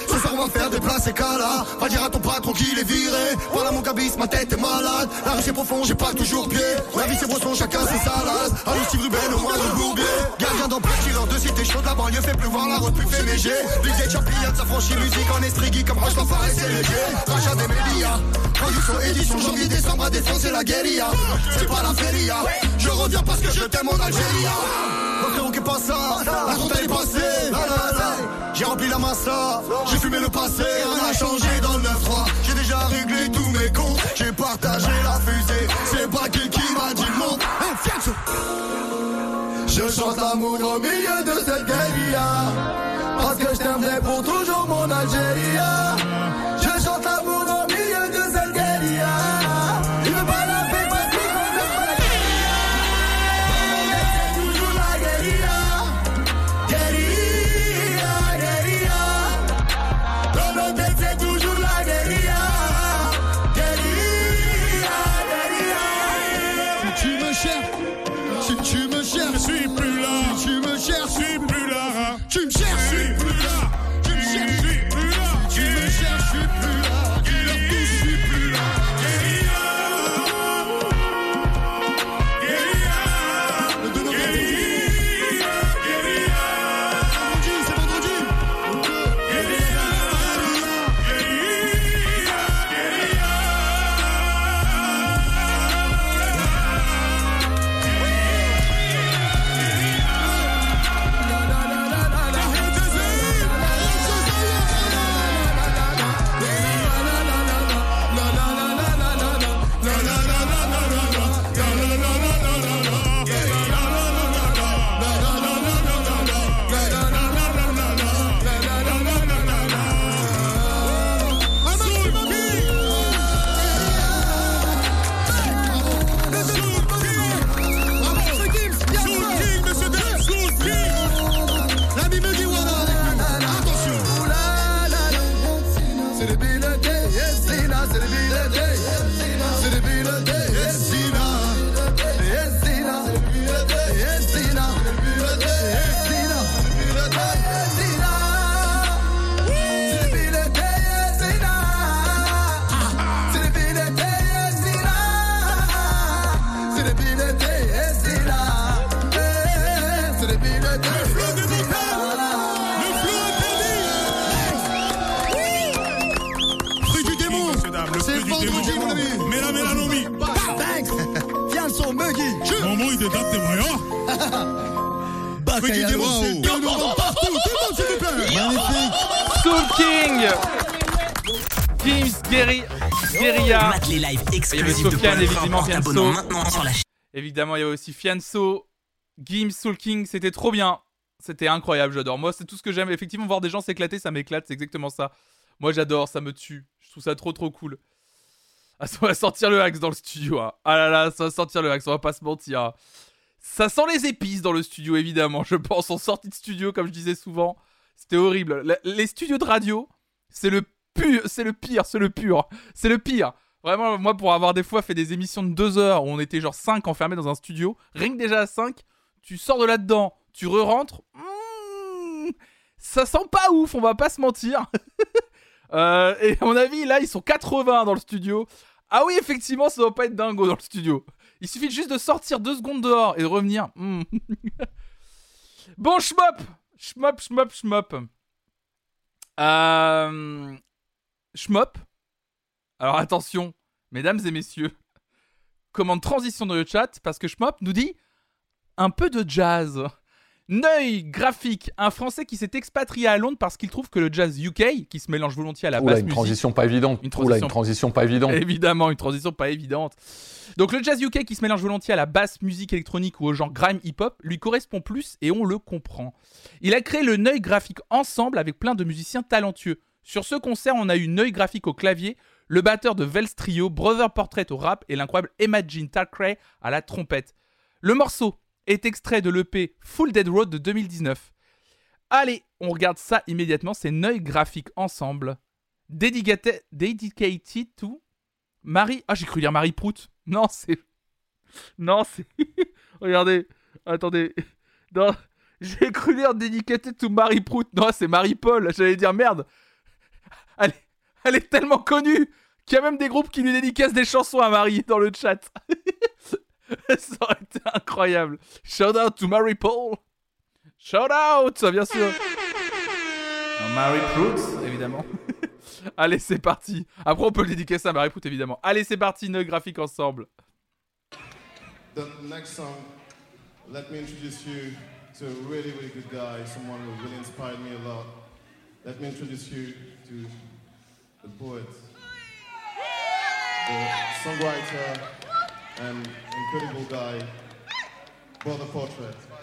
Soir, on va me faire déplacer Kala. Va dire à ton patron qu'il est viré. Voilà mon cabis, ma tête est malade. La rue c'est profond, j'ai pas toujours pied. La vie c'est brosson, chacun ses salades. Allô, Steve Ruben, au moins le bourbier. Gardien d'empire, tireur de cité chaude. La banlieue fait pleuvoir, la route plus fait neiger. L'idée de champignon, ça franchit musique en estrigui. Comme Roche, l'enfoiré, c'est léger. Rachat des médias. Production, édition, janvier, décembre à défoncer la guérilla. C'est pas la feria. Je reviens parce que je t'aime en Algérie. Mon frérot qui passe ça, la compte elle est passée. J'ai rempli la massa, j'ai fumé le passé, rien n'a changé dans le 9-3. J'ai déjà réglé tous mes comptes, j'ai partagé la fusée. C'est pas qui qui m'a dit Fianso. Je chante l'amour au milieu de cette guérilla Parce que je t'aimerai pour toujours mon Algérie Muggy. Momo il dédate tes moyens. Fruit du démon, c'est bien nous rend partout. Tout le monde, s'il vous plaît. Magnifique. Soul King Gims Guerri... Guerilla Mate les lives Il y avait exclusifs de Sofiane, évidemment, Fianso. maintenant sur la chaîne. Évidemment, il y avait aussi Fianso, Gims, Soul King, c'était trop bien. C'était incroyable, j'adore. Moi, c'est tout ce que j'aime. Effectivement, voir des gens s'éclater, ça m'éclate, c'est exactement ça. Moi, j'adore, ça me tue. Je trouve ça trop, trop cool. Ah, ça va sortir le axe dans le studio. hein. Ah là là, ça va sortir le axe, on va pas se mentir. hein. Ça sent les épices dans le studio, évidemment. Je pense en sortie de studio, comme je disais souvent. C'était horrible. Les studios de radio, c'est le pu- c'est le pire, c'est le pur, c'est le pire. Vraiment, moi, pour avoir des fois fait des émissions de deux heures où on était genre 5 enfermés dans un studio, rien que déjà à 5, tu sors de là-dedans, tu re-rentres. hmm, ça sent pas ouf, on va pas se mentir. Euh, et à mon avis, là, ils sont 80 dans le studio. Ah oui, effectivement, ça doit pas être dingo dans le studio. Il suffit juste de sortir deux secondes dehors et de revenir. Hmm. bon, schmop Schmop, schmop, schmop. Euh... Schmop. Alors attention, mesdames et messieurs. Commande transition dans le chat parce que Schmop nous dit un peu de jazz. Neuil graphique, un Français qui s'est expatrié à Londres parce qu'il trouve que le jazz UK, qui se mélange volontiers à la Oula, basse une musique, transition pas évidente. Une Oula, transition- une transition pas évidente. Évidemment, une transition pas évidente. Donc le jazz UK qui se mélange volontiers à la basse musique électronique ou au genre grime hip-hop lui correspond plus et on le comprend. Il a créé le Neuil Graphique ensemble avec plein de musiciens talentueux. Sur ce concert, on a eu Neuil Graphique au clavier, le batteur de Vels Trio, Brother Portrait au rap et l'incroyable Imagine Thackeray à la trompette. Le morceau est extrait de l'EP Full Dead Road de 2019. Allez, on regarde ça immédiatement, c'est Neuil Graphique ensemble. Dedicated, dedicated to Marie. Ah, j'ai cru lire Marie Prout. Non, c'est. Non, c'est. Regardez. Attendez. Non. J'ai cru lire Dedicated to Marie Prout. Non, c'est Marie-Paul. J'allais dire merde. Elle, est- elle est tellement connue qu'il y a même des groupes qui lui dédicacent des chansons à Marie dans le chat. Ça aurait été incroyable. Shout out to Marie-Paul. Shout out, bien sûr. Marie Prout, évidemment. Allez, c'est parti. Après, on peut le dédicacer à Marie Prout, évidemment. Allez, c'est parti, Neuil graphique ensemble. The next song, let me introduce you to a really, really good guy, someone who really inspired me a lot. Let me introduce you to the poet, the songwriter, and incredible guy, Brother Portrait.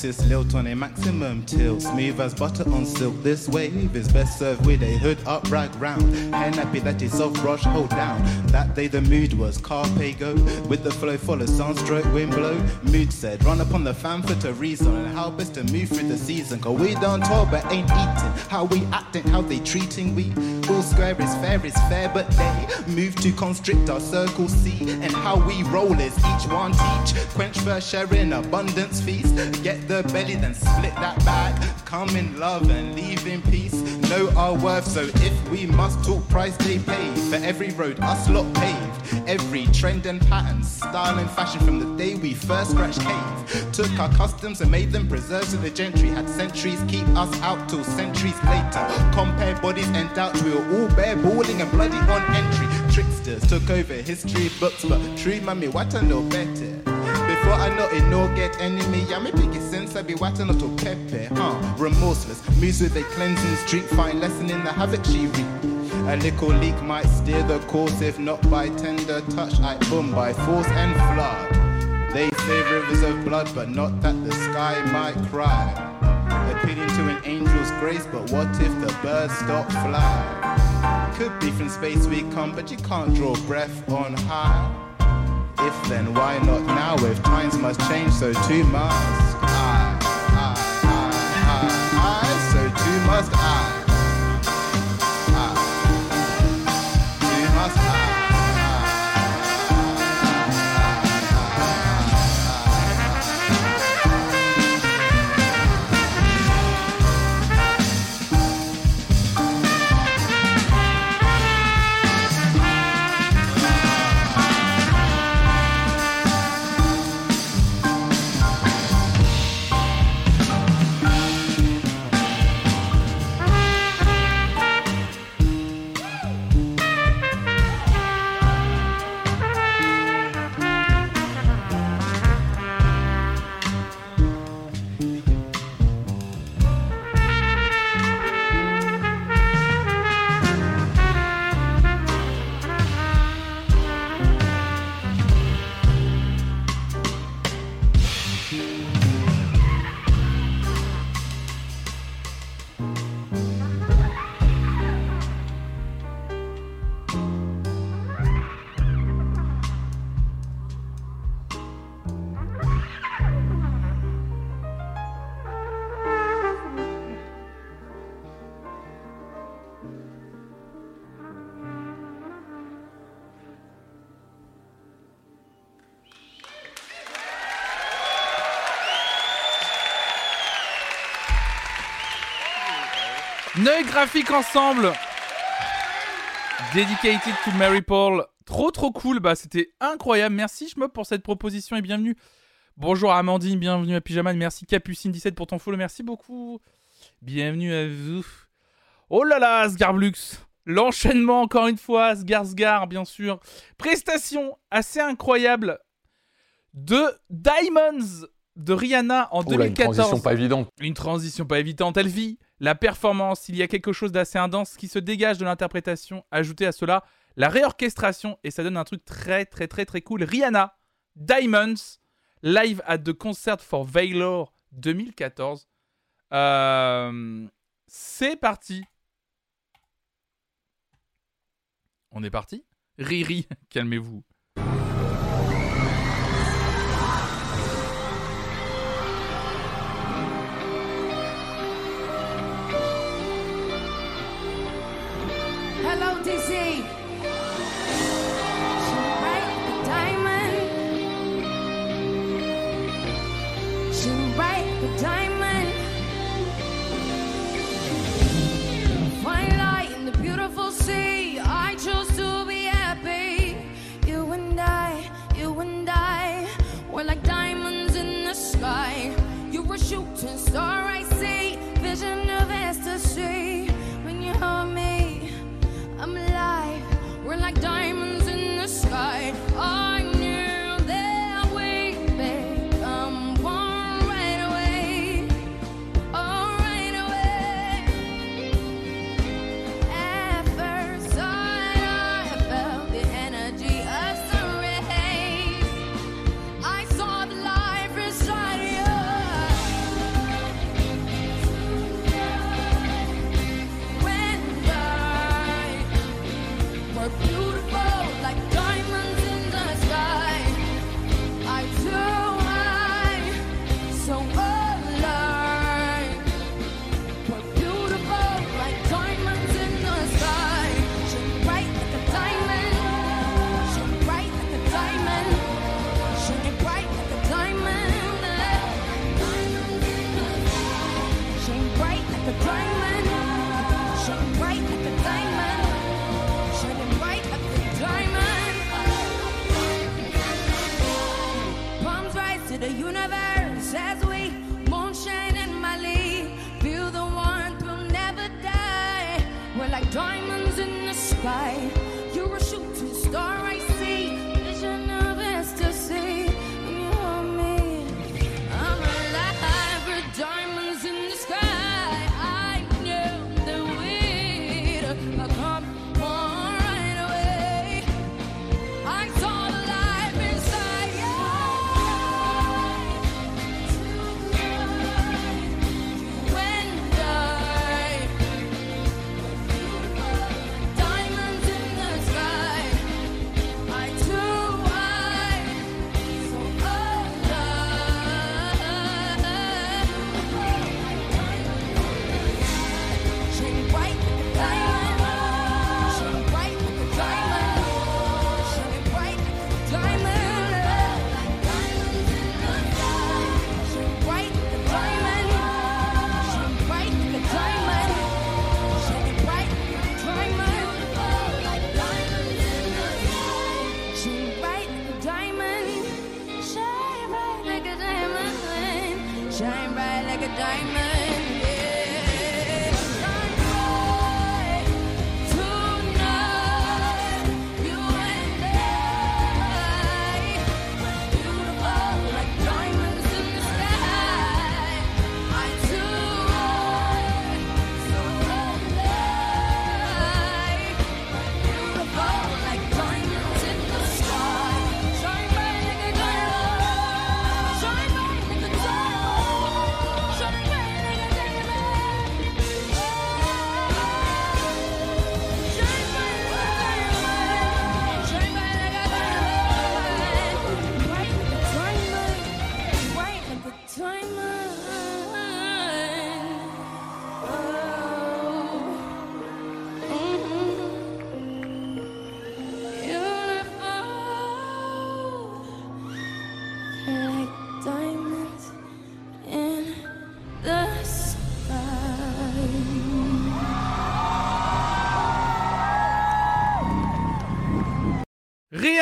Axis, lilt on a maximum tilt. Smooth as butter on silk. This wave is best served with a hood up, rag round. Hair nappy that is soft brush, hold down. That day the mood was carpe go. With the flow full of sunstroke, wind blow. Mood said, run upon the fan for to reason. And how best to move through the season. Cause we don't talk but ain't eating. How we acting, how they treating we. All square is fair, is fair, but they move to constrict our circle C. And how we roll is each one teach. Quench first, share in abundance feast. Get the belly, then split that bag. Come in love and leave in peace. Know our worth, so if we must talk price, they pay. For every road us lot paved. Every trend and pattern, style and fashion from the day we first scratched cave. Took our customs and made them preserves of the gentry. Had centuries keep us out till centuries later. Compare bodies and doubts, we were all bare balling and bloody on entry. Tricksters took over history books, but true mommy, what I know better. Before I know it, no get enemy. Yeah, me biggest sense I be watching to pepe, huh? Remorseless, moves with a cleansing streak, find lesson in the havoc she reap. A little leak might steer the course, if not by tender touch, I boom by force and flood. They say rivers of blood, but not that the sky might cry. Appealing to an angel's grace, but what if the birds stop flying? Could be from space we come, but you can't draw breath on high. If then, why not now? If times must change, so too must I. I, I, I, I, so too must. I. Graphique ensemble. Dedicated to Mary Paul. Trop trop cool. Bah c'était incroyable. Merci Shmob pour cette proposition et bienvenue. Bonjour Amandine, bienvenue à Pyjaman. Merci Capucine17 pour ton follow. Merci beaucoup. Bienvenue à vous. Oh là là, Sgarblux. L'enchaînement encore une fois. Sgar Sgar, bien sûr. Prestation assez incroyable de Diamonds de Rihanna en Oula, une 2014. transition pas évidente. Une transition pas évidente. Elle vit la performance. Il y a quelque chose d'assez intense qui se dégage de l'interprétation. Ajouté à cela, la réorchestration. Et ça donne un truc très, très, très, très cool. Rihanna, Diamonds, live at the Concert for Valor 2014. Euh, C'est parti. On est parti? Riri, calmez-vous. see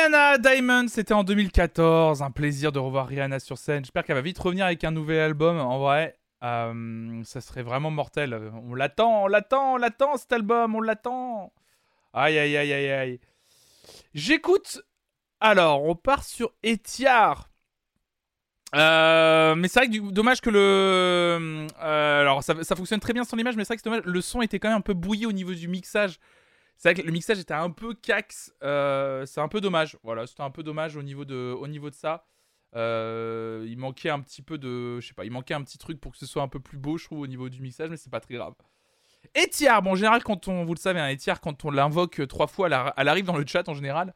Rihanna Diamond, c'était en 2014. Un plaisir de revoir Rihanna sur scène. J'espère qu'elle va vite revenir avec un nouvel album. En vrai, euh, ça serait vraiment mortel. On l'attend, on l'attend, on l'attend cet album, on l'attend. Aïe, aïe, aïe, aïe, aïe. J'écoute. Alors, on part sur Etiard. Euh, mais c'est vrai que dommage que le. euh, alors, ça, fonctionne très bien sans l'image, mais c'est vrai que c'est dommage. Le son était quand même un peu bouillé au niveau du mixage. C'est vrai que le mixage était un peu cax. euh, c'est un peu dommage. Voilà, c'était un peu dommage au niveau de, au niveau de ça. Euh, il manquait un petit peu de. Je sais pas, il manquait un petit truc pour que ce soit un peu plus beau, je trouve, au niveau du mixage, mais c'est pas très grave. Etiard, bon, en général, quand on. Vous le savez, un Etiard, quand on l'invoque trois fois, elle arrive dans le chat en général.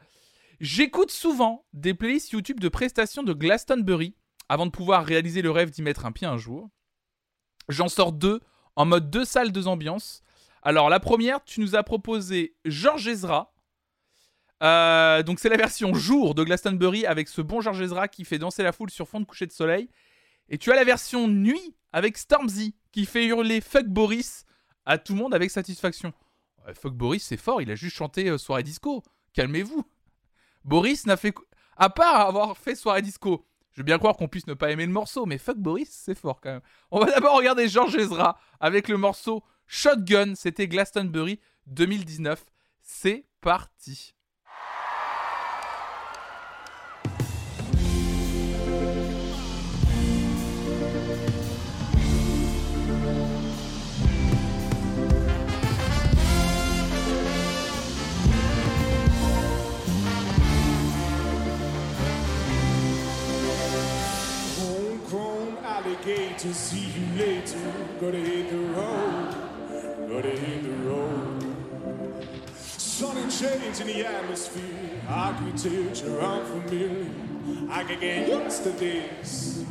J'écoute souvent des playlists YouTube de prestations de Glastonbury avant de pouvoir réaliser le rêve d'y mettre un pied un jour. J'en sors deux en mode deux salles, deux ambiances. Alors, la première, tu nous as proposé Georges Ezra. Euh, donc, c'est la version jour de Glastonbury avec ce bon Georges Ezra qui fait danser la foule sur fond de coucher de soleil. Et tu as la version nuit avec Stormzy qui fait hurler Fuck Boris à tout le monde avec satisfaction. Ouais, fuck Boris, c'est fort, il a juste chanté euh, soirée disco. Calmez-vous. Boris n'a fait. À part avoir fait soirée disco, je veux bien croire qu'on puisse ne pas aimer le morceau, mais fuck Boris, c'est fort quand même. On va d'abord regarder Georges Ezra avec le morceau Shotgun, c'était Glastonbury 2019. C'est parti. Gotta hit the road. Sun and change in the atmosphere, architecture unfamiliar. I can get used to this.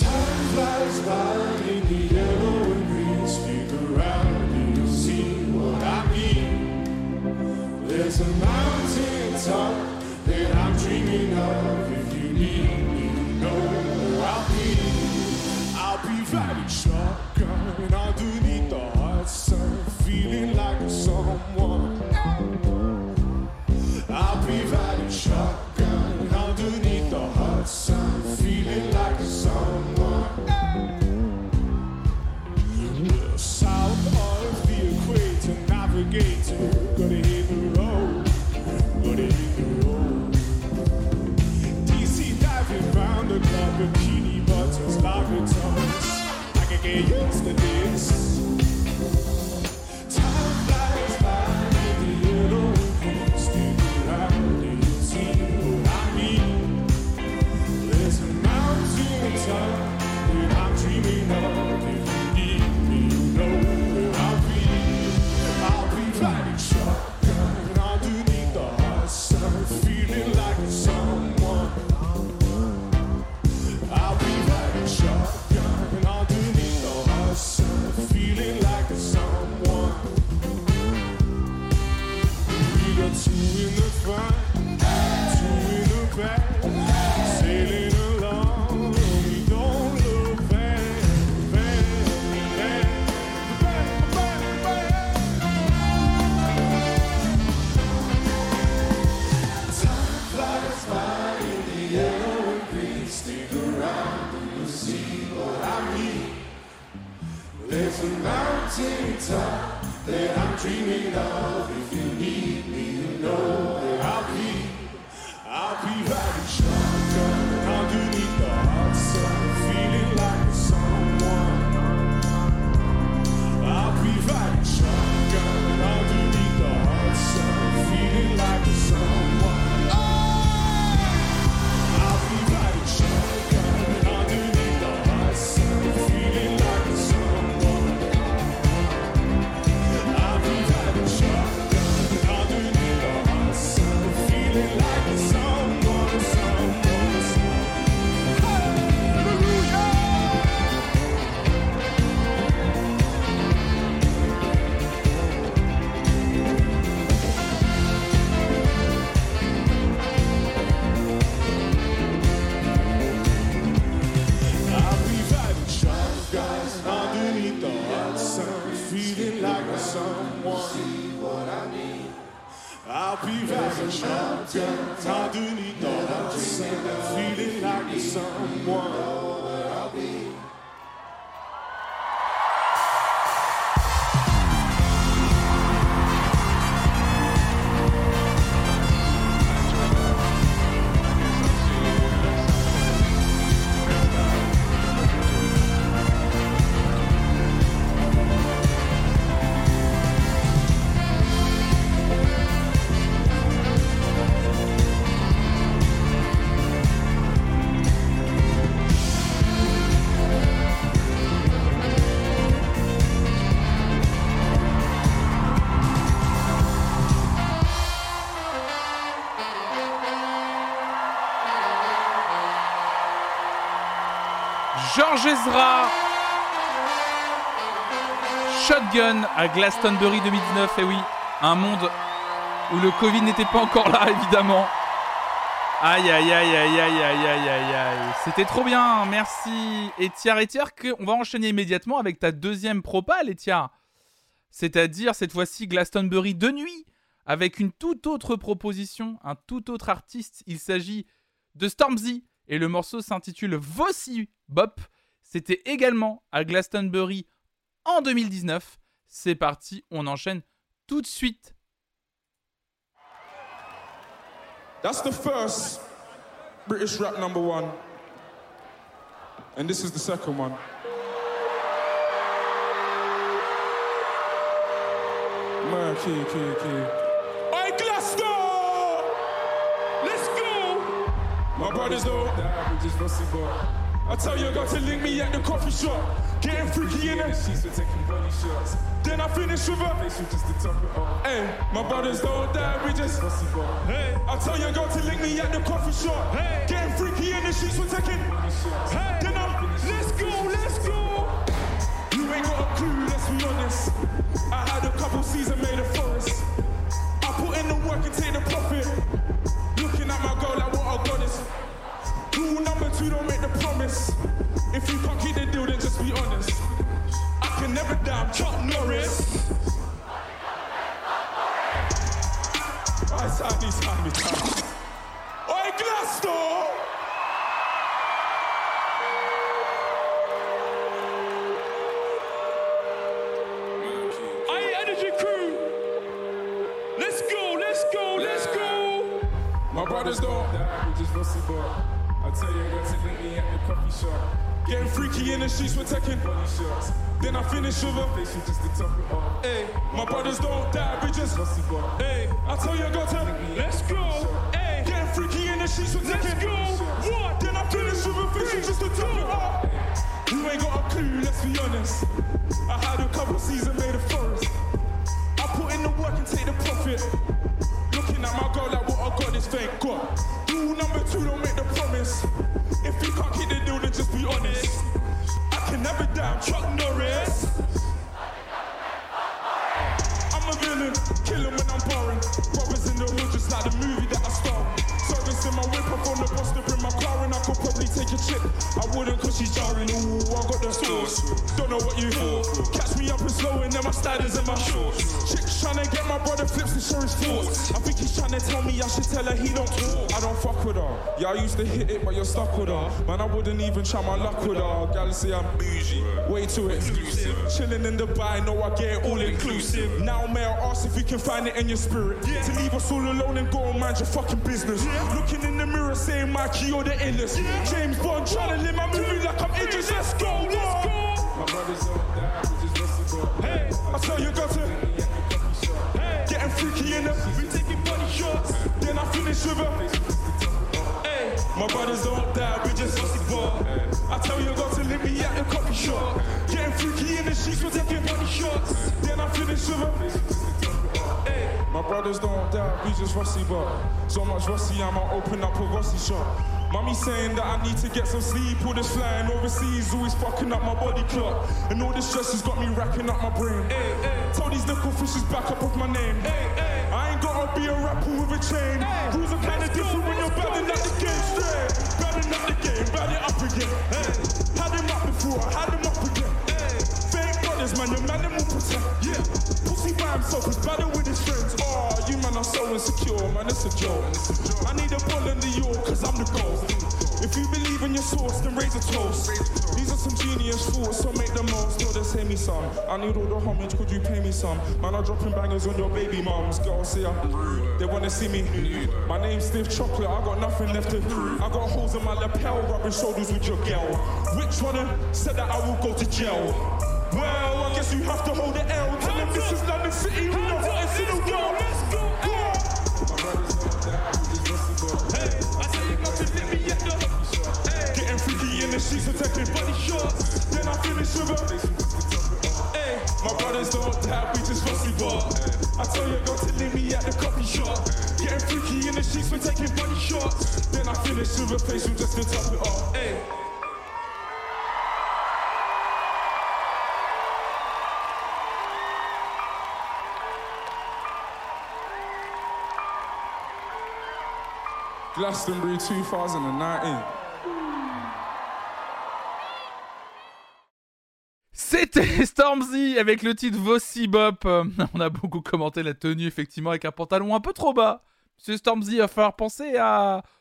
Time flies by in the yellow and green. Stick around and you'll see what I mean. There's a mountain top that I'm dreaming of. If you need me, you know where I'll be. I'll be riding shotgun to this. Mountaintop that I'm dreaming of. Shotgun à Glastonbury 2019, et oui, un monde où le Covid n'était pas encore là, évidemment. Aïe aïe aïe aïe aïe aïe aïe aïe aïe. C'était trop bien, merci. Etiar, que on va enchaîner immédiatement avec ta deuxième propale, Etiar. C'est-à-dire cette fois-ci Glastonbury de nuit, avec une toute autre proposition, un tout autre artiste. Il s'agit de Stormzy et le morceau s'intitule Vossi Bop. C'était également à Glastonbury en 2019. C'est parti, on enchaîne tout de suite. That's the first British rap number one. And this is the second one. Key, key, key. Oi, Glasgow! Let's go! My brothers the average is rusty, but I tell you, I got to link me at the coffee shop. Getting freaky in it. She's taking body shots. Then I finish with her. Face just to top it off. Hey, my brothers don't die, we just hey, I tell you, I got to link me at the coffee shop. Hey, getting freaky in the sheets, we're taking body shots. Hey, then I'm, let's go, let's go. You ain't got a clue, let's be honest. I had a couple seasons made Number don't make the promise. If you can't keep the deal, then just be honest. I can never die, I'm Chuck Norris. I tiny, tiny, tiny. Oi, Glasgow! I energy crew. Let's go, let's go, let's go. My brothers don't. The average is rusty, but I tell you, got to link me at the coffee shop. Getting freaky in the streets, we're taking body shots. Then I finish with a face just to top it off. Hey, my brothers don't die, we just rusty, but hey, I tell you, I got to let's go. Hey, getting freaky in the streets, we're taking let's go. What? Then I finish with a face just to top it off. You ain't got a clue, let's be honest. I had a couple seasons made of forest. I put in the work and take the profit. Looking at my girl like what I got is thank God. Rule number two, don't make the promise. If you can't keep the deal, then just be honest. I can never I'm Chuck Norris. I'm a villain, kill him when I'm boring. Brothers in the hood, just like the movie she's jarring. Ooh, I got the sauce. Don't know what you hear. Catch me up and slow and then my is in my shorts. Chick trying to get my brother flips to share his thoughts. I think he's trying to tell me I should tell her he don't talk. I don't fuck with her. Yeah, I used to hit it, but you're stuck with her. Man, I wouldn't even try my luck with her. Gal say I'm bougie, way too exclusive. Chilling in Dubai, know I get it all inclusive. Now may I ask if you can find it in your spirit to leave us all alone and go and mind your fucking business. Looking in the mirror, saying Mikey, you're the illest. James Bond trying to live my movie like I'm Idris. Let's go, go. My brothers don't die, we just listen for. Hey, I tell you, got to. Getting freaky in the we taking body shots. Then I finish with a. Hey, my brothers don't die, we just pussy ball. I tell you, got to leave me at the coffee shop. Getting freaky in the sheets, we're taking body shots. Then I finish with a. Hey, my brothers don't die, we just rusty but So much rusty, I'ma open up a rusty shop. Mommy saying that I need to get some sleep. All this flying overseas, always fucking up my body clock. And all this stress has got me racking up my brain. Tell these little fishes back up off my name. I ain't gotta be a rapper with a chain. Rules are kinda different when you're battling up the game straight. Battling up the game, bat it up again. Had him up before, I had him up again. Thank brothers, man, your man will protect. Yeah, pussy by himself is better with his friends. Oh, I'm so insecure, man, it's a joke. I need a ball in the York, cause I'm the goal. If you believe in your source, then raise a toast. These are some genius thoughts, so make the most. No, they say me some. I need all the homage, could you pay me some? Man, I'm dropping bangers on your baby mums. Girls say I'm. They wanna see me. My name's Stiff Chocolate, I got nothing left to prove. I got holes in my lapel, rubbing shoulders with your girl. Which one said that I will go to jail? Well, I guess you have to hold the L. Tell them this is London City, we know what it's in the world. And taking body shots. Then I finish with a. Hey, my brothers don't die, we just rusty bar. I tell you not to leave me at the coffee shop. Getting freaky in the sheets, we're taking body shots. Then I finish with a facial just to top it off. Hey. Glastonbury 2019. C'était Stormzy avec le titre Vossy Bop. Euh, On a beaucoup commenté la tenue, effectivement, avec un pantalon un peu trop bas. Monsieur Stormzy, il va falloir penser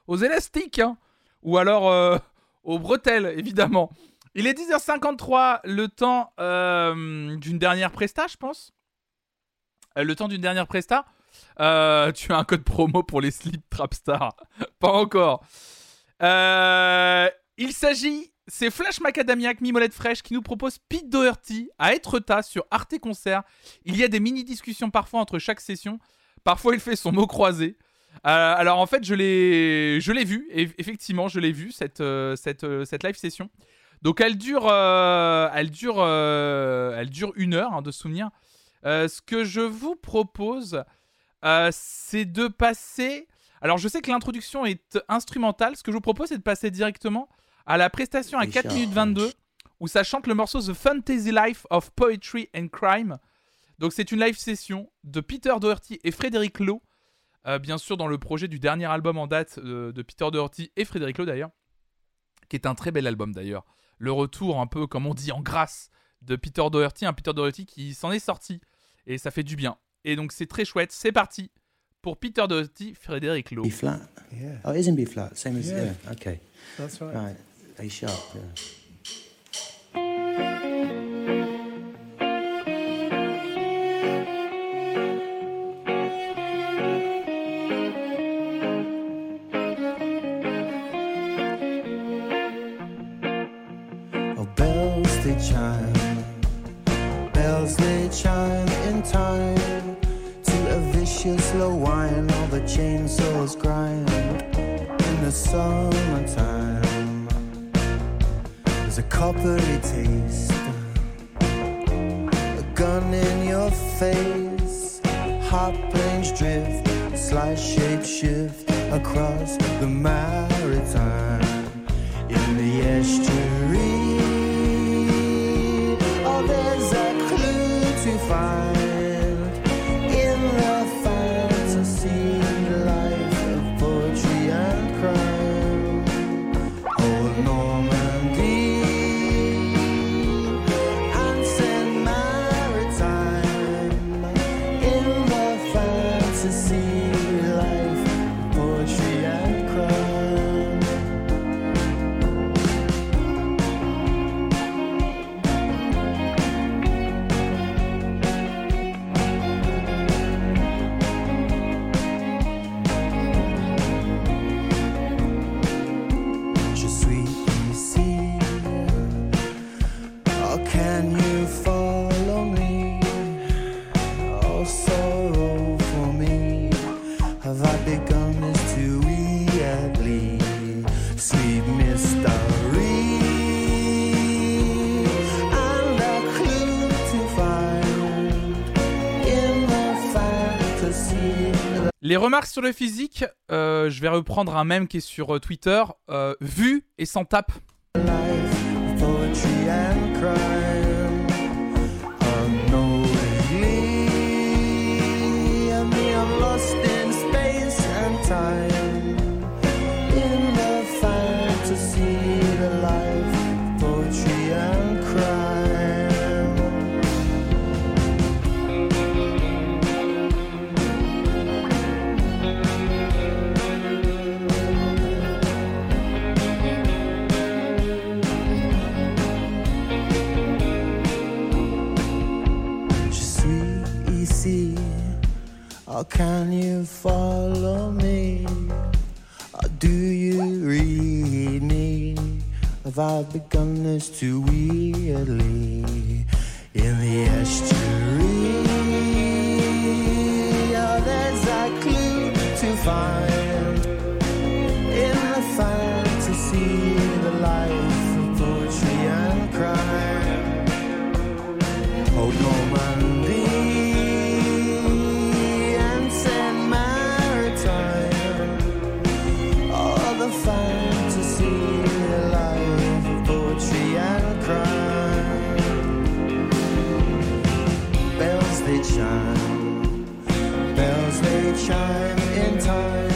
aux élastiques, hein. ou alors euh, aux bretelles, évidemment. Il est 10h53, le temps euh, d'une dernière presta, je pense. Euh, le temps d'une dernière presta. Euh, tu as un code promo pour les slips Trapstar. Pas encore. Euh, il s'agit, c'est Flash Macadamiac, Mimolette Fraîche qui nous propose Pete Doherty à Etretat sur Arte Concert. Il y a des mini-discussions parfois entre chaque session. Parfois, il fait son mot croisé. Euh, alors en fait, je l'ai, vu. Effectivement, je l'ai vu cette, euh, cette, euh, cette live session. Donc elle dure, elle dure, elle dure une heure hein, de souvenir. Ce que je vous propose, c'est de passer. Alors je sais que l'introduction est instrumentale. Ce que je vous propose, c'est de passer directement à la prestation à 4 minutes 22 où ça chante le morceau The Fantasy Life of Poetry and Crime. Donc c'est une live session de Peter Doherty et Frédéric Lowe. Euh, bien sûr dans le projet du dernier album en date euh, de Peter Doherty et Frédéric Lowe d'ailleurs, qui est un très bel album d'ailleurs. Le retour un peu comme on dit en grâce de Peter Doherty, un Peter Doherty qui s'en est sorti et ça fait du bien. Et donc c'est très chouette, c'est parti pour Peter Doherty, Frédéric Lowe. B flat. Yeah. Oh, it is in B flat, same as Yeah. yeah. Okay. That's right. Right. A sharp. Yeah. Remarques sur le physique, euh, je vais reprendre un mème qui est sur euh, Twitter. euh, vu et sans tape. poetry How can you follow me? Or do you read me? Have I begun this too weirdly? In the estuary, oh, there's a clue to find. In the fantasy, chime in time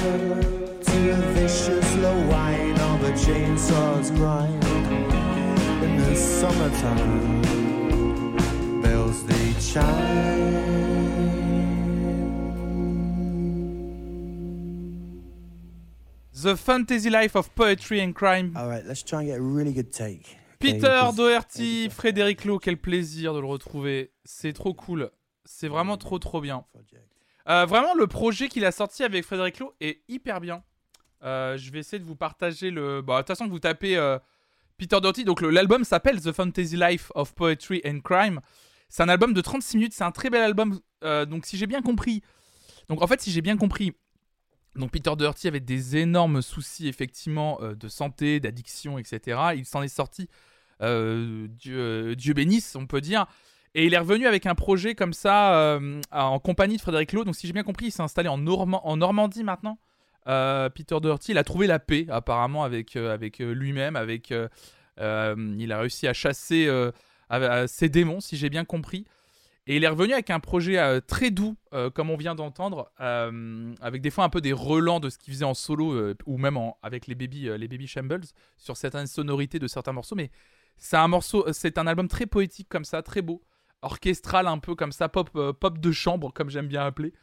to a vicious low whine of a chainsaw's grind in the summertime bells they chime. The Fantasy Life of Poetry and Crime. All right, let's try and get a really good take. Peter Doherty, Frédéric Lowe, quel plaisir de le retrouver. C'est trop cool. C'est vraiment trop trop bien. Euh, vraiment, le projet qu'il a sorti avec Frédéric Lowe est hyper bien. Euh, je vais essayer de vous partager le. Bon, de toute façon, vous tapez euh, Peter Doherty. Donc, l'album s'appelle The Fantasy Life of Poetry and Crime. C'est un album de 36 minutes. C'est un très bel album. Donc, si j'ai bien compris. Donc, en fait, si j'ai bien compris. Donc, Peter Doherty avait des énormes soucis, effectivement, de santé, d'addiction, etc. Il s'en est sorti. Dieu, Dieu bénisse, on peut dire. Et il est revenu avec un projet comme ça, euh, en compagnie de Frédéric Lowe. Donc, si j'ai bien compris, il s'est installé en, Normand- en Normandie maintenant. Euh, Peter Doherty, il a trouvé la paix, apparemment, avec, euh, avec lui-même. avec Il a réussi à chasser ses démons, si j'ai bien compris. Et il est revenu avec un projet très doux, comme on vient d'entendre, avec des fois un peu des relents de ce qu'il faisait en solo, ou même avec les Baby, les Baby Shambles, sur certaines sonorités de certains morceaux. Mais c'est un morceau, c'est un album très poétique comme ça, très beau, orchestral un peu comme ça, pop, euh, pop de chambre, comme j'aime bien appeler.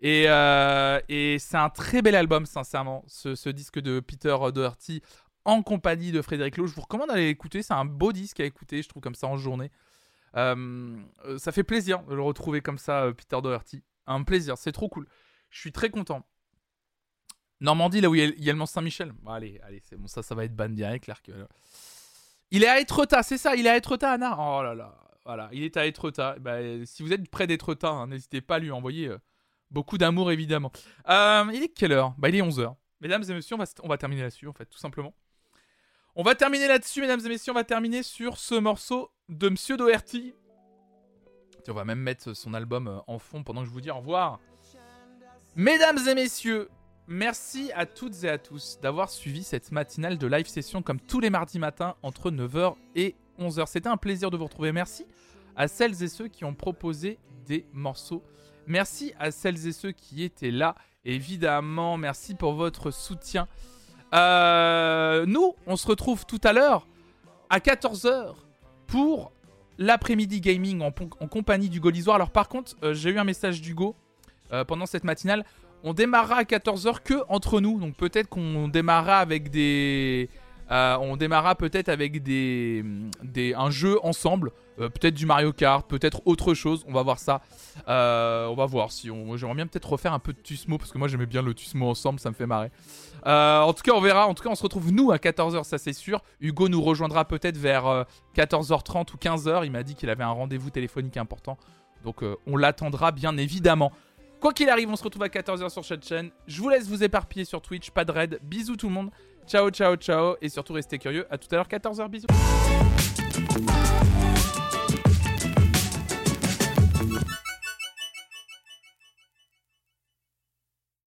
Et, euh, et c'est un très bel album, sincèrement, ce, ce disque de Peter Doherty en compagnie de Frédéric Lowe. Je vous recommande d'aller l'écouter, c'est un beau disque à écouter, je trouve, comme ça en journée. Euh, ça fait plaisir de le retrouver comme ça, Peter Doherty. Un plaisir, c'est trop cool. Je suis très content. Normandie, là où il y a, le Mont Saint-Michel. Bon, allez, allez, c'est bon, ça, va être ban direct. Il est à Etretat, c'est ça, il est à Etretat, Anna? Oh là là, voilà, il est à Etretat. Bah, si vous êtes près d'Etretat, hein, n'hésitez pas à lui envoyer euh, beaucoup d'amour, évidemment. Euh, il est quelle heure? Bah, il est 11h. Mesdames et messieurs, on va, on va terminer là-dessus, en fait, tout simplement. On va terminer là-dessus, mesdames et messieurs, on va terminer sur ce morceau de Monsieur Doherty. On va même mettre son album euh, en fond pendant que je vous dis au revoir. Mesdames et messieurs, merci à toutes et à tous d'avoir suivi cette matinale de live session comme tous les mardis matins entre 9h et 11h. C'était un plaisir de vous retrouver. Merci à celles et ceux qui ont proposé des morceaux. Merci à celles et ceux qui étaient là. Évidemment, merci pour votre soutien. Euh, nous, on se retrouve tout à l'heure à 14h pour l'après-midi gaming en, compagnie du Gaulisoir. Alors par contre, euh, j'ai eu un message d'Hugo euh, pendant cette matinale. On démarrera à 14h que entre nous. Donc peut-être qu'on démarrera avec des... euh, on démarrera peut-être avec des, un jeu ensemble. Euh, peut-être du Mario Kart, peut-être autre chose. On va voir ça. Euh, on va voir si on... J'aimerais bien peut-être refaire un peu de Tusmo parce que moi j'aimais bien le Tusmo ensemble, ça me fait marrer. En tout cas, on verra. En tout cas, on se retrouve nous à 14h, ça c'est sûr. Hugo nous rejoindra peut-être vers euh, 14h30 ou 15h. Il m'a dit qu'il avait un rendez-vous téléphonique important. Donc on l'attendra bien évidemment. Quoi qu'il arrive, on se retrouve à 14h sur cette chaîne. Je vous laisse vous éparpiller sur Twitch, pas de raid. Bisous tout le monde. Ciao, ciao, ciao. Et surtout, restez curieux. À tout à l'heure, 14h. Bisous.